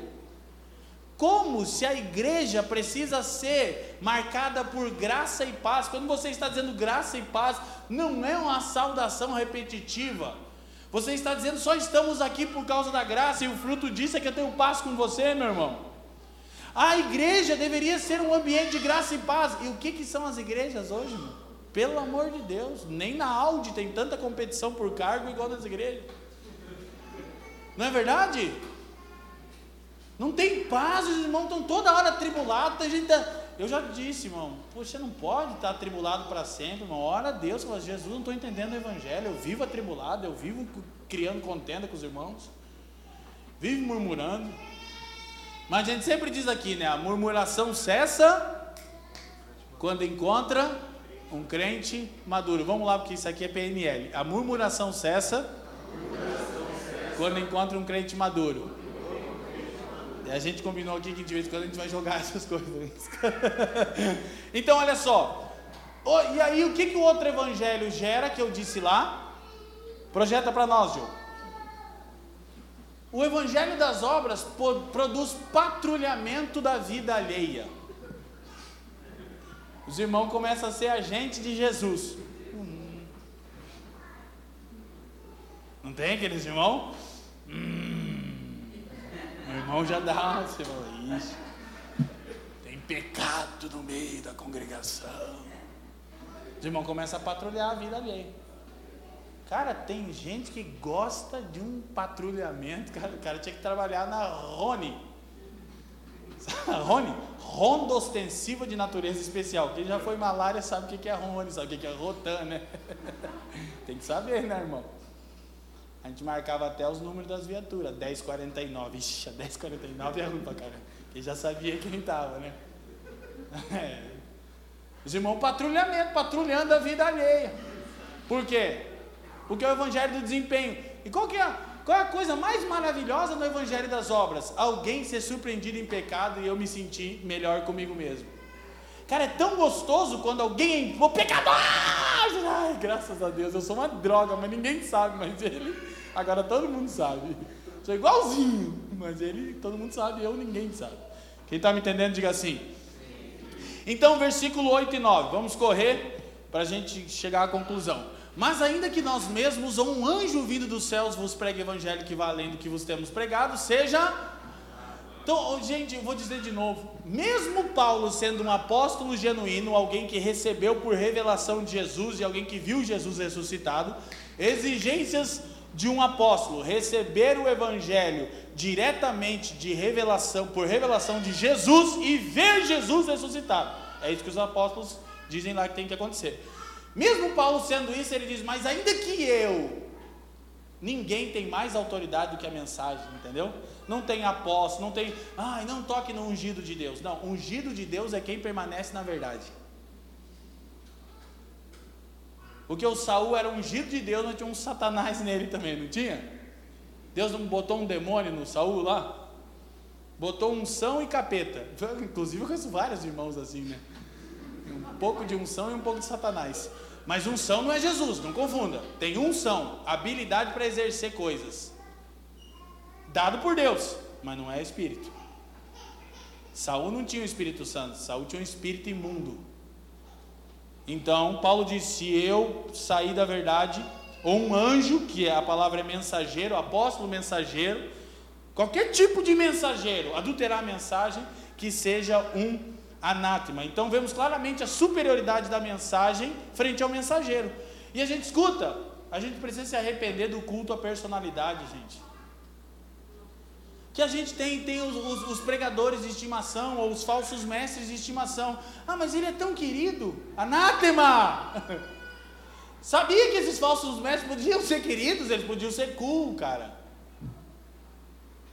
S1: Como se a igreja precisa ser marcada por graça e paz. Quando você está dizendo graça e paz, não é uma saudação repetitiva. Você está dizendo só estamos aqui por causa da graça e o fruto disso é que eu tenho paz com você, meu irmão. A igreja deveria ser um ambiente de graça e paz. E o que, que são as igrejas hoje, meu? Pelo amor de Deus, nem na Audi tem tanta competição por cargo igual nas igrejas. Não é verdade? Não tem paz, os irmãos estão toda hora atribulados. Tem gente. Eu já disse, irmão, você não pode estar atribulado para sempre, irmão. Ora a Deus, mas Jesus, não estou entendendo o Evangelho. Eu vivo atribulado, eu vivo criando contenda com os irmãos, vivo murmurando. Mas a gente sempre diz aqui, né? A murmuração cessa quando encontra um crente maduro. Vamos lá, porque isso aqui é PNL. A murmuração cessa quando encontra um crente maduro. A gente combinou aqui que de vez em quando a gente vai jogar *laughs* essas coisas. *laughs* então, olha só. E aí, o que, que o outro evangelho gera, que eu disse lá? Projeta para nós, João. O evangelho das obras produz patrulhamento da vida alheia. Os irmãos começam a ser agentes de Jesus. Não tem aqueles irmãos? Hum, meu irmão já dá, você fala, isso. Tem pecado no meio da congregação. Os irmãos começam a patrulhar a vida alheia. Cara, tem gente que gosta de um patrulhamento. Cara, o cara tinha que trabalhar na Rony. *laughs* Rony? Ronda ostensiva de natureza especial. Quem já foi malária sabe o que é Rony, sabe o que é Rotan, né? *laughs* tem que saber, né, irmão? A gente marcava até os números das viaturas. 1049. Ixi, a 1049 é ruim pra caramba. Quem já sabia quem estava, né? *laughs* É. Os irmãos patrulhamento, patrulhando a vida alheia. Por quê? Porque é o evangelho do desempenho. E qual que é qual é a coisa mais maravilhosa no evangelho das obras? Alguém ser surpreendido em pecado e eu me sentir melhor comigo mesmo. Cara, é tão gostoso quando alguém, o pecador! Ai, graças a Deus, eu sou uma droga, mas ninguém sabe, mas ele, agora todo mundo sabe. Sou igualzinho, mas ele, todo mundo sabe, eu ninguém sabe. Quem está me entendendo, diga assim. Então, versículo 8 e 9, vamos correr para a gente chegar à conclusão. Mas ainda que nós mesmos ou um anjo vindo dos céus vos pregue evangelho que valendo que vos temos pregado, seja então, gente, eu vou dizer de novo: mesmo Paulo sendo um apóstolo genuíno, alguém que recebeu por revelação de Jesus e alguém que viu Jesus ressuscitado, exigências de um apóstolo receber o evangelho diretamente de revelação, por revelação de Jesus e ver Jesus ressuscitado. É isso que os apóstolos dizem lá que tem que acontecer. Mesmo Paulo sendo isso, ele diz: Mas ainda que eu, ninguém tem mais autoridade do que a mensagem, entendeu? não tem apóstolo, não tem, ai, não toque no ungido de Deus. Não, ungido de Deus é quem permanece na verdade. Porque o Saul era ungido de Deus, mas tinha um satanás *laughs* nele também, não tinha? Deus não botou um demônio no Saul lá? Botou unção e capeta. *laughs* Inclusive eu conheço vários irmãos assim, né? Um pouco de unção e um pouco de satanás. Mas unção não é Jesus, não confunda. Tem unção, habilidade para exercer coisas dado por Deus, mas não é espírito. Saul não tinha o Espírito Santo, Saul tinha um espírito imundo. Então, Paulo diz: se eu sair da verdade, ou um anjo, que é a palavra é mensageiro, apóstolo mensageiro, qualquer tipo de mensageiro, adulterar a mensagem, que seja um anátema. Então, vemos claramente a superioridade da mensagem frente ao mensageiro. E a gente escuta, a gente precisa se arrepender do culto à personalidade, gente que a gente tem, tem os, os, os, pregadores de estimação ou os falsos mestres de estimação. Ah, mas ele é tão querido. Anátema! *laughs* Sabia que esses falsos mestres podiam ser queridos? Eles podiam ser cool, cara.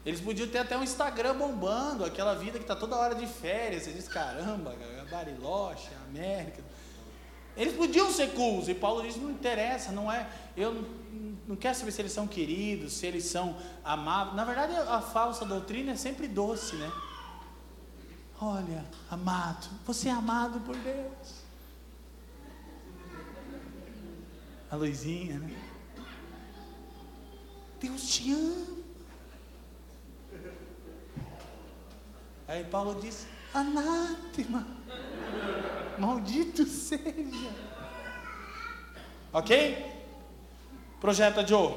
S1: Eles podiam ter até um Instagram bombando, aquela vida que está toda hora de férias. Você diz, caramba, Bariloche, América. Eles podiam ser cools, e Paulo diz: não interessa, não é. Eu não quero saber se eles são queridos, se eles são amados. Na verdade, a falsa doutrina é sempre doce, né? Olha, amado, você é amado por Deus. A luzinha, né? Deus te ama. Aí Paulo diz: anátema, maldito seja. Ok? Projeta Joe.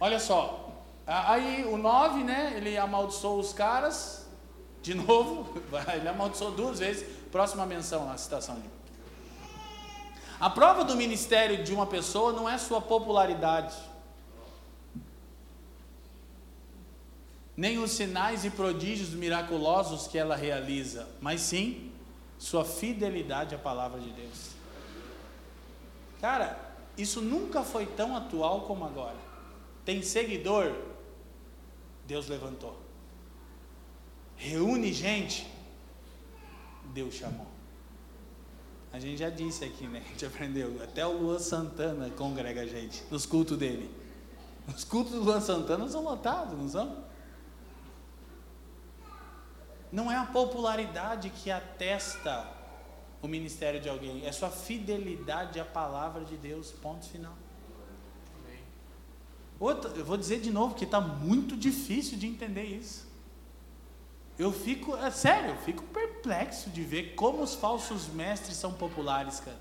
S1: Olha só. Aí o 9, né? Ele amaldiçoou os caras. De *laughs* novo. Ele amaldiçoou duas vezes. Próxima menção, a citação de. A prova do ministério de uma pessoa não é sua popularidade. Nem os sinais e prodígios miraculosos que ela realiza, mas sim sua fidelidade à palavra de Deus. Cara, isso nunca foi tão atual como agora. Tem seguidor, Deus levantou. Reúne gente, Deus chamou. A gente já disse aqui, né? *laughs* A gente aprendeu. Até o Luan Santana congrega a gente nos cultos dele. Os cultos do Luan Santana são lotados, não são? Não é a popularidade que atesta o ministério de alguém, é sua fidelidade à palavra de Deus, ponto final. Outra, eu vou dizer de novo que está muito difícil de entender isso. Eu fico, é sério, eu fico perplexo de ver como os falsos mestres são populares, cara.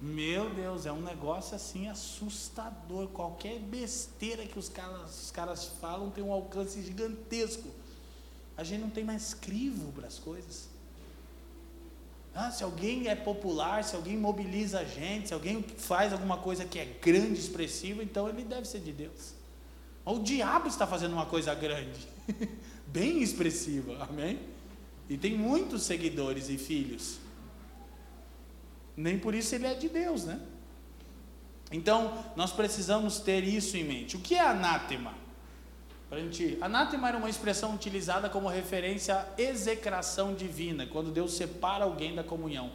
S1: Meu Deus, é um negócio assim assustador. Qualquer besteira que os caras, os caras falam tem um alcance gigantesco. A gente não tem mais crivo para as coisas. Ah, se alguém é popular, se alguém mobiliza a gente, se alguém faz alguma coisa que é grande, expressiva, então ele deve ser de Deus. O diabo está fazendo uma coisa grande, *laughs* bem expressiva, amém? E tem muitos seguidores e filhos. Nem por isso ele é de Deus, né? Então, nós precisamos ter isso em mente. O que é anátema? Para a gente, anátema era uma expressão utilizada como referência à execração divina, quando Deus separa alguém da comunhão.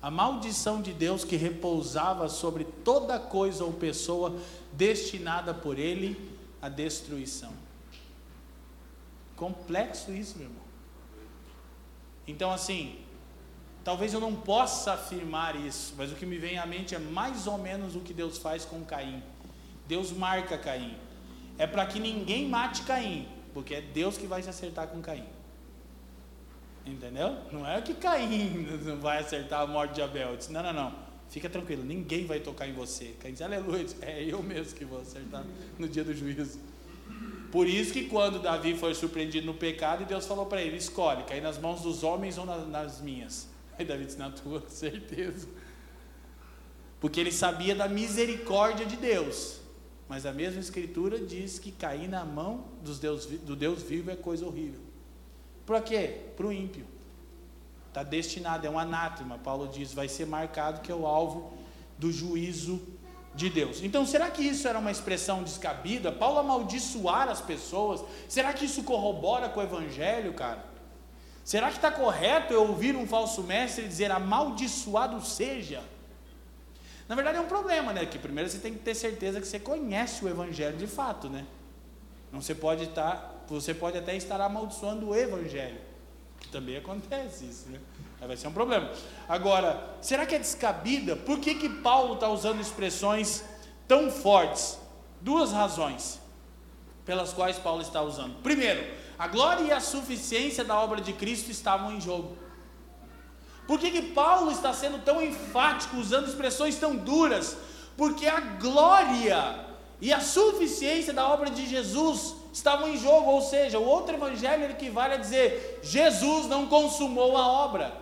S1: A maldição de Deus que repousava sobre toda coisa ou pessoa destinada por Ele à destruição. Complexo isso, meu irmão. Então, assim, talvez eu não possa afirmar isso, mas o que me vem à mente é mais ou menos o que Deus faz com Caim. Deus marca Caim é para que ninguém mate Caim, porque é Deus que vai se acertar com Caim. Entendeu? Não é que Caim *laughs* vai acertar a morte de Abel. Disse, não, não, não. Fica tranquilo, ninguém vai tocar em você. Caim diz, aleluia. É eu mesmo que vou acertar no dia do juízo. Por isso que quando Davi foi surpreendido no pecado, Deus falou para ele: escolhe, cair nas mãos dos homens ou nas, nas minhas. Aí Davi disse: na tua, *laughs* certeza. Porque ele sabia da misericórdia de Deus. Mas a mesma escritura diz que cair na mão dos Deus, do Deus vivo é coisa horrível. Para quê? Para o ímpio. Está destinado, é um anátema. Paulo diz, vai ser marcado que é o alvo do juízo de Deus. Então, será que isso era uma expressão descabida? Paulo amaldiçoar as pessoas? Será que isso corrobora com o evangelho, cara? Será que está correto eu ouvir um falso mestre dizer amaldiçoado seja? Na verdade é um problema, né? Que primeiro você tem que ter certeza que você conhece o evangelho de fato, né? Não você pode estar, tá, você pode até estar amaldiçoando o evangelho, que também acontece isso, né? Aí vai ser um problema. Agora, será que é descabida? Por que que Paulo está usando expressões tão fortes? Duas razões pelas quais Paulo está usando. Primeiro, a glória e a suficiência da obra de Cristo estavam em jogo. Por que, que Paulo está sendo tão enfático, usando expressões tão duras? Porque a glória e a suficiência da obra de Jesus estavam em jogo, ou seja, o outro evangelho equivale a dizer: Jesus não consumou a obra.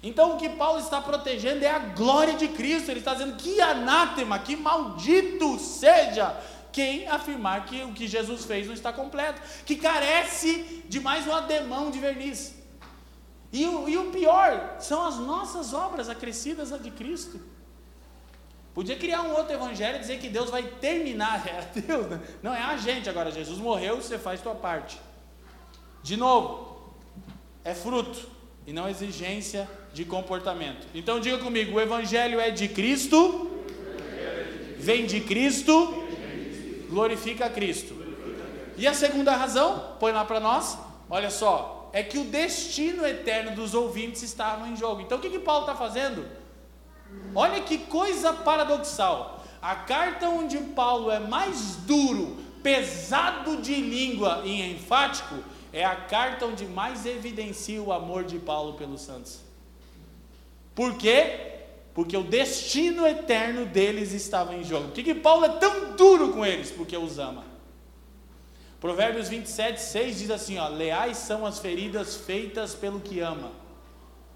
S1: Então o que Paulo está protegendo é a glória de Cristo, ele está dizendo que anátema, que maldito seja quem afirmar que o que Jesus fez não está completo, que carece de mais um ademão de verniz. E o, e o pior são as nossas obras acrescidas de Cristo. Podia criar um outro evangelho e dizer que Deus vai terminar. *laughs* É Deus, né? não é a gente agora. Jesus morreu, você faz sua parte. De novo, é fruto e não exigência de comportamento. Então diga comigo: o evangelho é de Cristo, vem de Cristo, glorifica a Cristo. E a segunda razão, põe lá para nós. Olha só, é que o destino eterno dos ouvintes estava em jogo. Então o que, que Paulo está fazendo? Olha que coisa paradoxal. A carta onde Paulo é mais duro, pesado de língua e enfático, é a carta onde mais evidencia o amor de Paulo pelos santos. Por quê? Porque o destino eterno deles estava em jogo. Por que, que Paulo é tão duro com eles? Porque os ama. Provérbios 27, 6 diz assim: ó, Leais são as feridas feitas pelo que ama,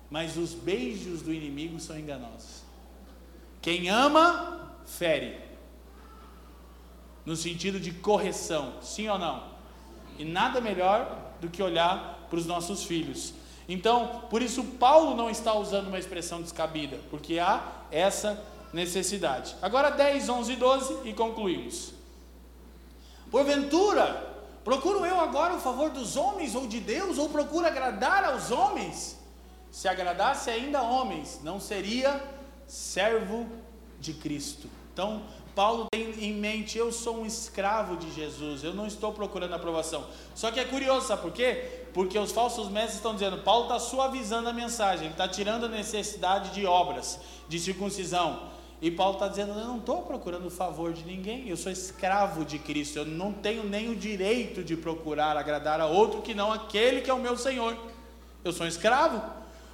S1: mas os beijos do inimigo são enganosos. Quem ama, fere. No sentido de correção, sim ou não? E nada melhor do que olhar para os nossos filhos. Então, por isso, Paulo não está usando uma expressão descabida, porque há essa necessidade. Agora, 10, 11 e 12 e concluímos. Porventura, procuro eu agora o favor dos homens ou de Deus, ou procuro agradar aos homens? Se agradasse ainda homens, não seria servo de Cristo. Então, Paulo tem em mente, eu sou um escravo de Jesus, eu não estou procurando aprovação. Só que é curioso, sabe por quê? Porque os falsos mestres estão dizendo, Paulo está suavizando a mensagem, ele está tirando a necessidade de obras, de circuncisão. E Paulo está dizendo, eu não estou procurando o favor de ninguém, eu sou escravo de Cristo, eu não tenho nem o direito de procurar agradar a outro que não aquele que é o meu Senhor. Eu sou um escravo.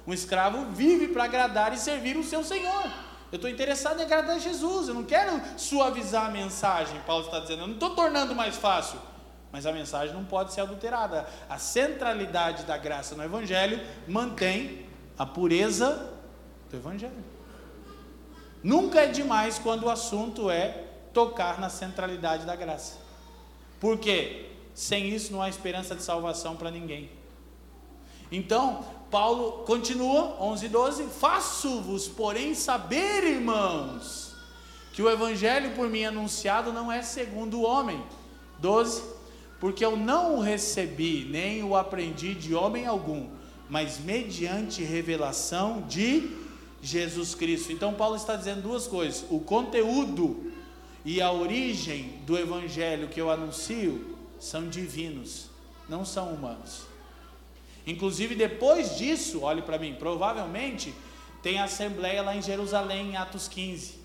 S1: Um escravo vive para agradar e servir o seu Senhor. Eu estou interessado em agradar Jesus, eu não quero suavizar a mensagem, Paulo está dizendo, eu não estou tornando mais fácil, mas a mensagem não pode ser adulterada. A centralidade da graça no Evangelho mantém a pureza do Evangelho. Nunca é demais quando o assunto é tocar na centralidade da graça. Por quê? Sem isso não há esperança de salvação para ninguém. Então, Paulo continua, 11 e 12: Faço-vos, porém, saber, irmãos, que o evangelho por mim anunciado não é segundo o homem. 12: Porque eu não o recebi, nem o aprendi de homem algum, mas mediante revelação de Jesus Cristo. Então, Paulo está dizendo duas coisas: o conteúdo e a origem do evangelho que eu anuncio são divinos, não são humanos. Inclusive, depois disso, olhe para mim, provavelmente tem assembleia lá em Jerusalém, em Atos 15.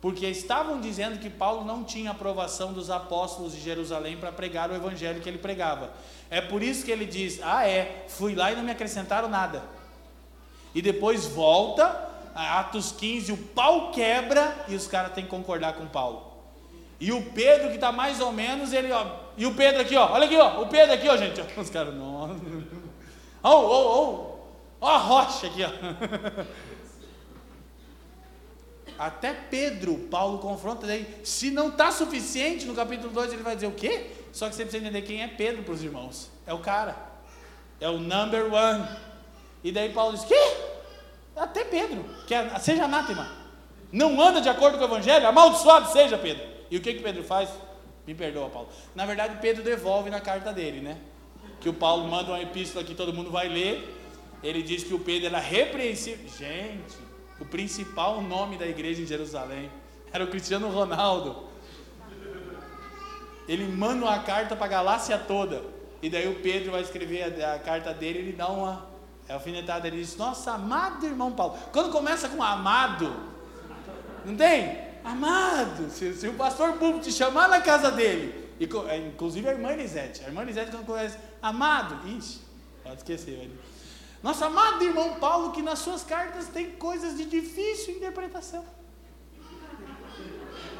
S1: Porque estavam dizendo que Paulo não tinha aprovação dos apóstolos de Jerusalém para pregar o evangelho que ele pregava. É por isso que ele diz: Ah, é, fui lá e não me acrescentaram nada. E depois volta, Atos 15, o pau quebra e os caras têm que concordar com Paulo. E o Pedro, que está mais ou menos, ele, ó. E o Pedro aqui, ó. Olha aqui, ó. O Pedro aqui, ó, gente. Os caras. Oh, oh, oh! Ó a rocha aqui, ó. *laughs* Até Pedro, Paulo confronta daí. Se não está suficiente, no capítulo 2 ele vai dizer o quê? Só que você precisa entender quem é Pedro para os irmãos. É o cara. É o number one. E daí Paulo diz: quê? Até Pedro, que é, seja anátema. Não anda de acordo com o evangelho, amaldiçoado seja Pedro. E o que que Pedro faz? Me perdoa, Paulo. Na verdade, Pedro devolve na carta dele, né? que o Paulo manda uma epístola que todo mundo vai ler. Ele diz que o Pedro era repreensível. Gente, o principal nome da igreja em Jerusalém era o Cristiano Ronaldo. Ele manda uma carta para a galáxia toda. E daí o Pedro vai escrever a, a carta dele, ele dá uma é alfinetada, ele diz: Nossa, amado irmão Paulo. Quando começa com amado, não tem? Amado. Se, se o pastor público te chamar na casa dele, e, é, inclusive a irmã Elisete. A irmã Elisete, quando conhece, amado, ixi, pode esquecer. Velho. Nosso amado irmão Paulo, que nas suas cartas tem coisas de difícil interpretação.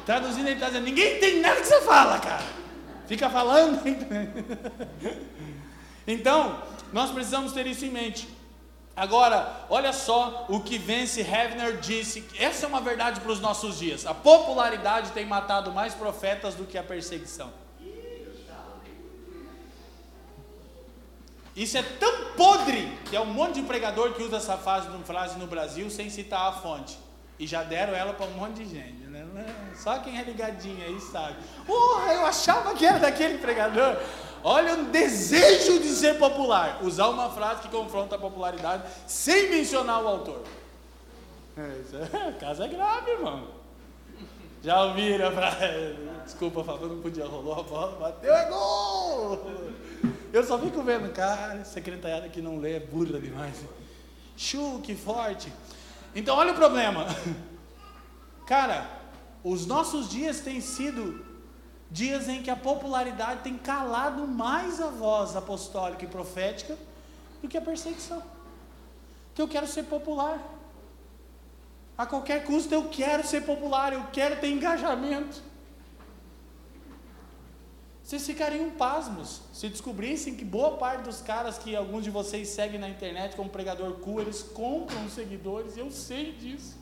S1: Traduzindo, ele está dizendo: ninguém tem nada que você fala, cara. Fica falando. *laughs* então, nós precisamos ter isso em mente. Agora, olha só o que Vance Havner disse. Essa é uma verdade para os nossos dias. A popularidade tem matado mais profetas do que a perseguição. Isso é tão podre que é um monte de pregador que usa essa frase no Brasil sem citar a fonte. E já deram ela para um monte de gente. Né? Só quem é ligadinho aí sabe. Porra, eu achava que era daquele pregador. Olha o desejo de ser popular. Usar uma frase que confronta a popularidade sem mencionar o autor. É, a casa é grave, irmão. Já ouviram a frase? Desculpa, Fábio, não podia, rolou a bola, bateu, é gol! Eu só fico vendo, cara, secretariada que não lê é burra demais. Chu, que forte. Então, olha o problema. Cara, os nossos dias têm sido dias em que a popularidade tem calado mais a voz apostólica e profética do que a perseguição. Que eu quero ser popular. A qualquer custo eu quero ser popular, eu quero ter engajamento. Vocês ficariam pasmos se descobrissem que boa parte dos caras que alguns de vocês seguem na internet como pregador cu, eles compram seguidores, eu sei disso.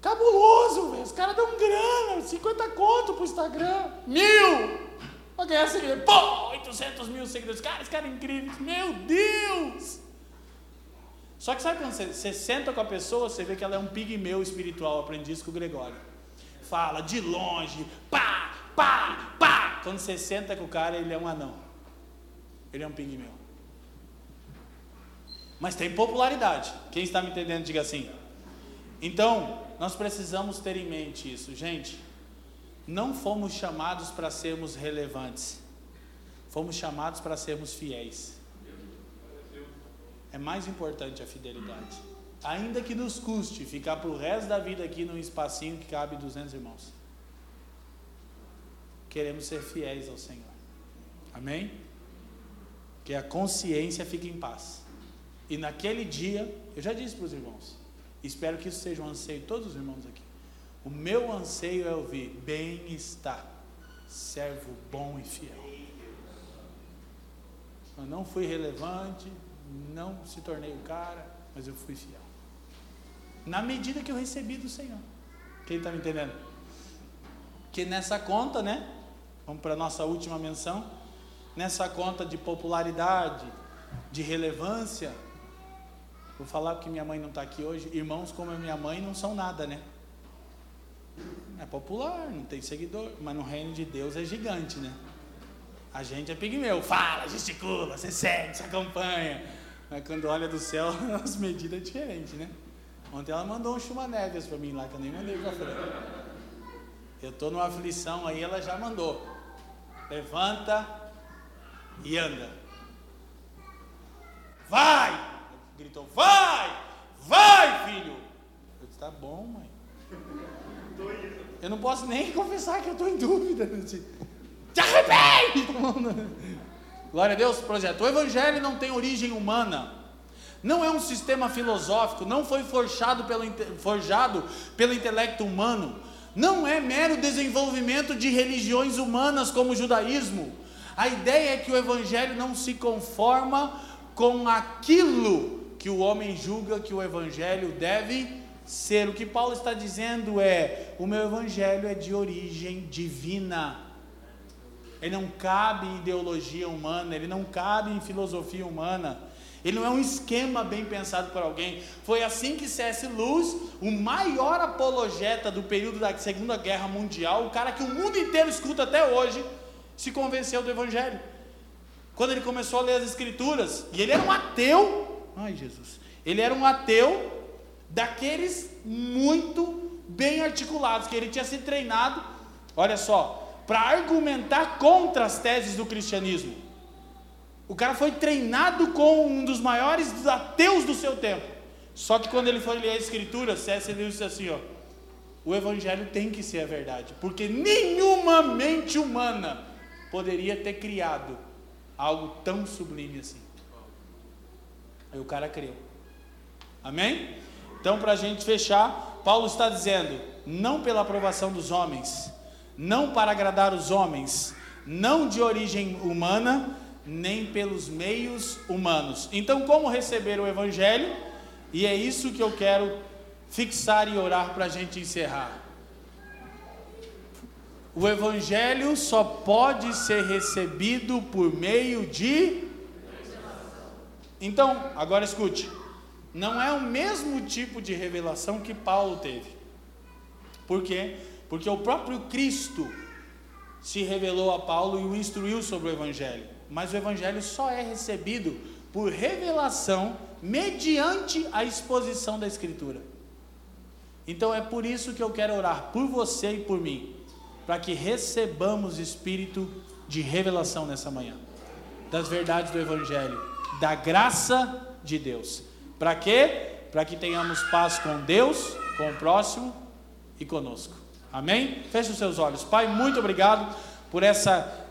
S1: Cabuloso, velho. Os caras dão grana, 50 conto pro Instagram, mil! Pra ganhar seguidores. Pô, 800 mil seguidores. Cara, esse cara é incrível. Meu Deus! Só que sabe quando você, você senta com a pessoa, você vê que ela é um pigmeu espiritual, aprendi isso com o Gregório. Fala de longe, pá, pá, pá. Quando você senta com o cara, ele é um anão. Ele é um pigmeu. Mas tem popularidade. Quem está me entendendo, diga assim. Então, nós precisamos ter em mente isso, gente. Não fomos chamados para sermos relevantes, fomos chamados para sermos fiéis. É mais importante a fidelidade. Ainda que nos custe ficar para o resto da vida aqui num espacinho que cabe 200 irmãos. Queremos ser fiéis ao Senhor. Amém? Que a consciência fique em paz. E naquele dia, eu já disse para os irmãos, Espero que isso seja um anseio de todos os irmãos aqui. O meu anseio é ouvir bem-estar, servo bom e fiel. Eu não fui relevante, não se tornei o cara, mas eu fui fiel. Na medida que eu recebi do Senhor. Quem está me entendendo? Que nessa conta, né? Vamos para a nossa última menção. Nessa conta de popularidade, de relevância, Vou falar porque minha mãe não está aqui hoje. Irmãos como a minha mãe não são nada, né? É popular, não tem seguidor, mas no reino de Deus é gigante, né? A gente é pigmeu, fala, gesticula, você segue, você acompanha. Mas quando olha do céu, *laughs* as medidas é diferentes, né? Ontem ela mandou um chumanévias para mim lá, que eu nem mandei para frente. Eu estou numa aflição aí, ela já mandou. Levanta e anda. Vai! Gritou: Vai! Vai, filho! Eu disse: Tá bom, mãe. Eu não posso nem confessar que eu estou em dúvida. Disse, Te arrepende! Glória a Deus, projeto. O Evangelho não tem origem humana. Não é um sistema filosófico, não foi forjado pelo, forjado pelo intelecto humano, não é mero desenvolvimento de religiões humanas como o judaísmo. A ideia é que o Evangelho não se conforma com aquilo que o homem julga que o evangelho deve ser. O que Paulo está dizendo é: o meu evangelho é de origem divina. Ele não cabe em ideologia humana, ele não cabe em filosofia humana. Ele não é um esquema bem pensado por alguém. Foi assim que C.S. Lewis, o maior apologeta do período da Segunda Guerra Mundial, o cara que o mundo inteiro escuta até hoje, se convenceu do Evangelho. Quando ele começou a ler as Escrituras, e ele era um ateu, Ai, Jesus. Ele era um ateu daqueles muito bem articulados, que ele tinha se treinado, olha só, para argumentar contra as teses do cristianismo. O cara foi treinado com um dos maiores ateus do seu tempo. Só que quando ele foi ler a escritura, C.S. Lewis disse assim, ó, o evangelho tem que ser a verdade, porque nenhuma mente humana poderia ter criado algo tão sublime assim. Aí o cara creu. Amém? Então, para a gente fechar, Paulo está dizendo: não pela aprovação dos homens, não para agradar os homens, não de origem humana, nem pelos meios humanos. Então, como receber o Evangelho? E é isso que eu quero fixar e orar para a gente encerrar. O Evangelho só pode ser recebido por meio de então, agora escute: não é o mesmo tipo de revelação que Paulo teve. Por quê? Porque o próprio Cristo se revelou a Paulo e o instruiu sobre o Evangelho. Mas o Evangelho só é recebido por revelação mediante a exposição da Escritura. Então é por isso que eu quero orar por você e por mim, para que recebamos espírito de revelação nessa manhã, das verdades do Evangelho da graça de Deus. Para quê? Para que tenhamos paz com Deus, com o próximo e conosco. Amém? Feche os seus olhos. Pai, muito obrigado por essa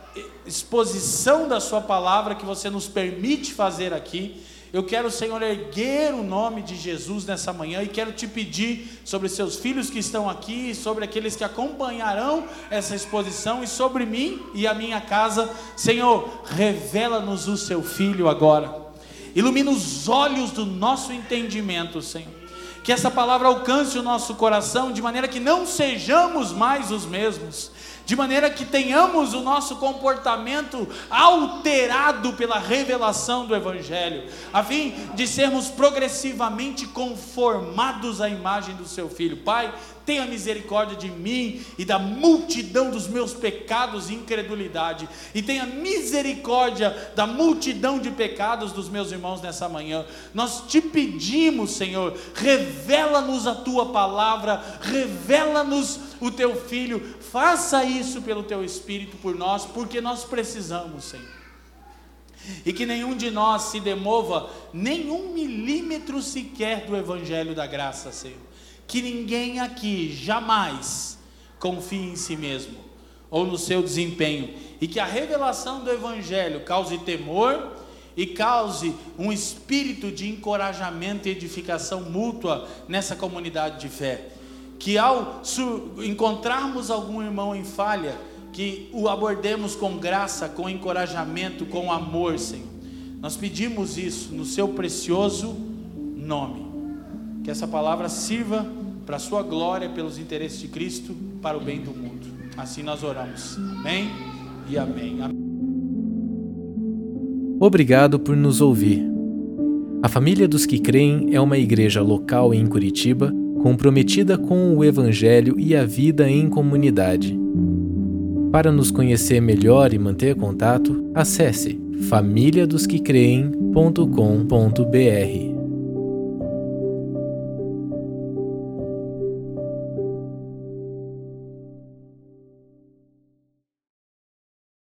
S1: exposição da Sua palavra que você nos permite fazer aqui. Eu quero, Senhor, erguer o nome de Jesus nessa manhã e quero te pedir sobre seus filhos que estão aqui, sobre aqueles que acompanharão essa exposição e sobre mim e a minha casa. Senhor, revela-nos o seu filho agora. Ilumina os olhos do nosso entendimento, Senhor. Que essa palavra alcance o nosso coração de maneira que não sejamos mais os mesmos de maneira que tenhamos o nosso comportamento alterado pela revelação do Evangelho, a fim de sermos progressivamente conformados à imagem do Seu Filho. Pai, tenha misericórdia de mim e da multidão dos meus pecados e incredulidade, e tenha misericórdia da multidão de pecados dos meus irmãos nessa manhã. Nós te pedimos, Senhor, revela-nos a tua palavra, revela-nos o teu filho, faça isso pelo teu espírito por nós, porque nós precisamos, Senhor. E que nenhum de nós se demova nenhum milímetro sequer do evangelho da graça, Senhor que ninguém aqui jamais confie em si mesmo ou no seu desempenho e que a revelação do Evangelho cause temor e cause um espírito de encorajamento e edificação mútua nessa comunidade de fé. Que ao encontrarmos algum irmão em falha, que o abordemos com graça, com encorajamento, com amor, Senhor. Nós pedimos isso no seu precioso nome. Que essa palavra sirva para a sua glória, pelos interesses de Cristo, para o bem do mundo. Assim nós oramos. Amém e amém. amém.
S2: Obrigado por nos ouvir. A Família dos que Creem é uma igreja local em Curitiba comprometida com o Evangelho e a vida em comunidade. Para nos conhecer melhor e manter contato, acesse famíliadosquecreem.com.br.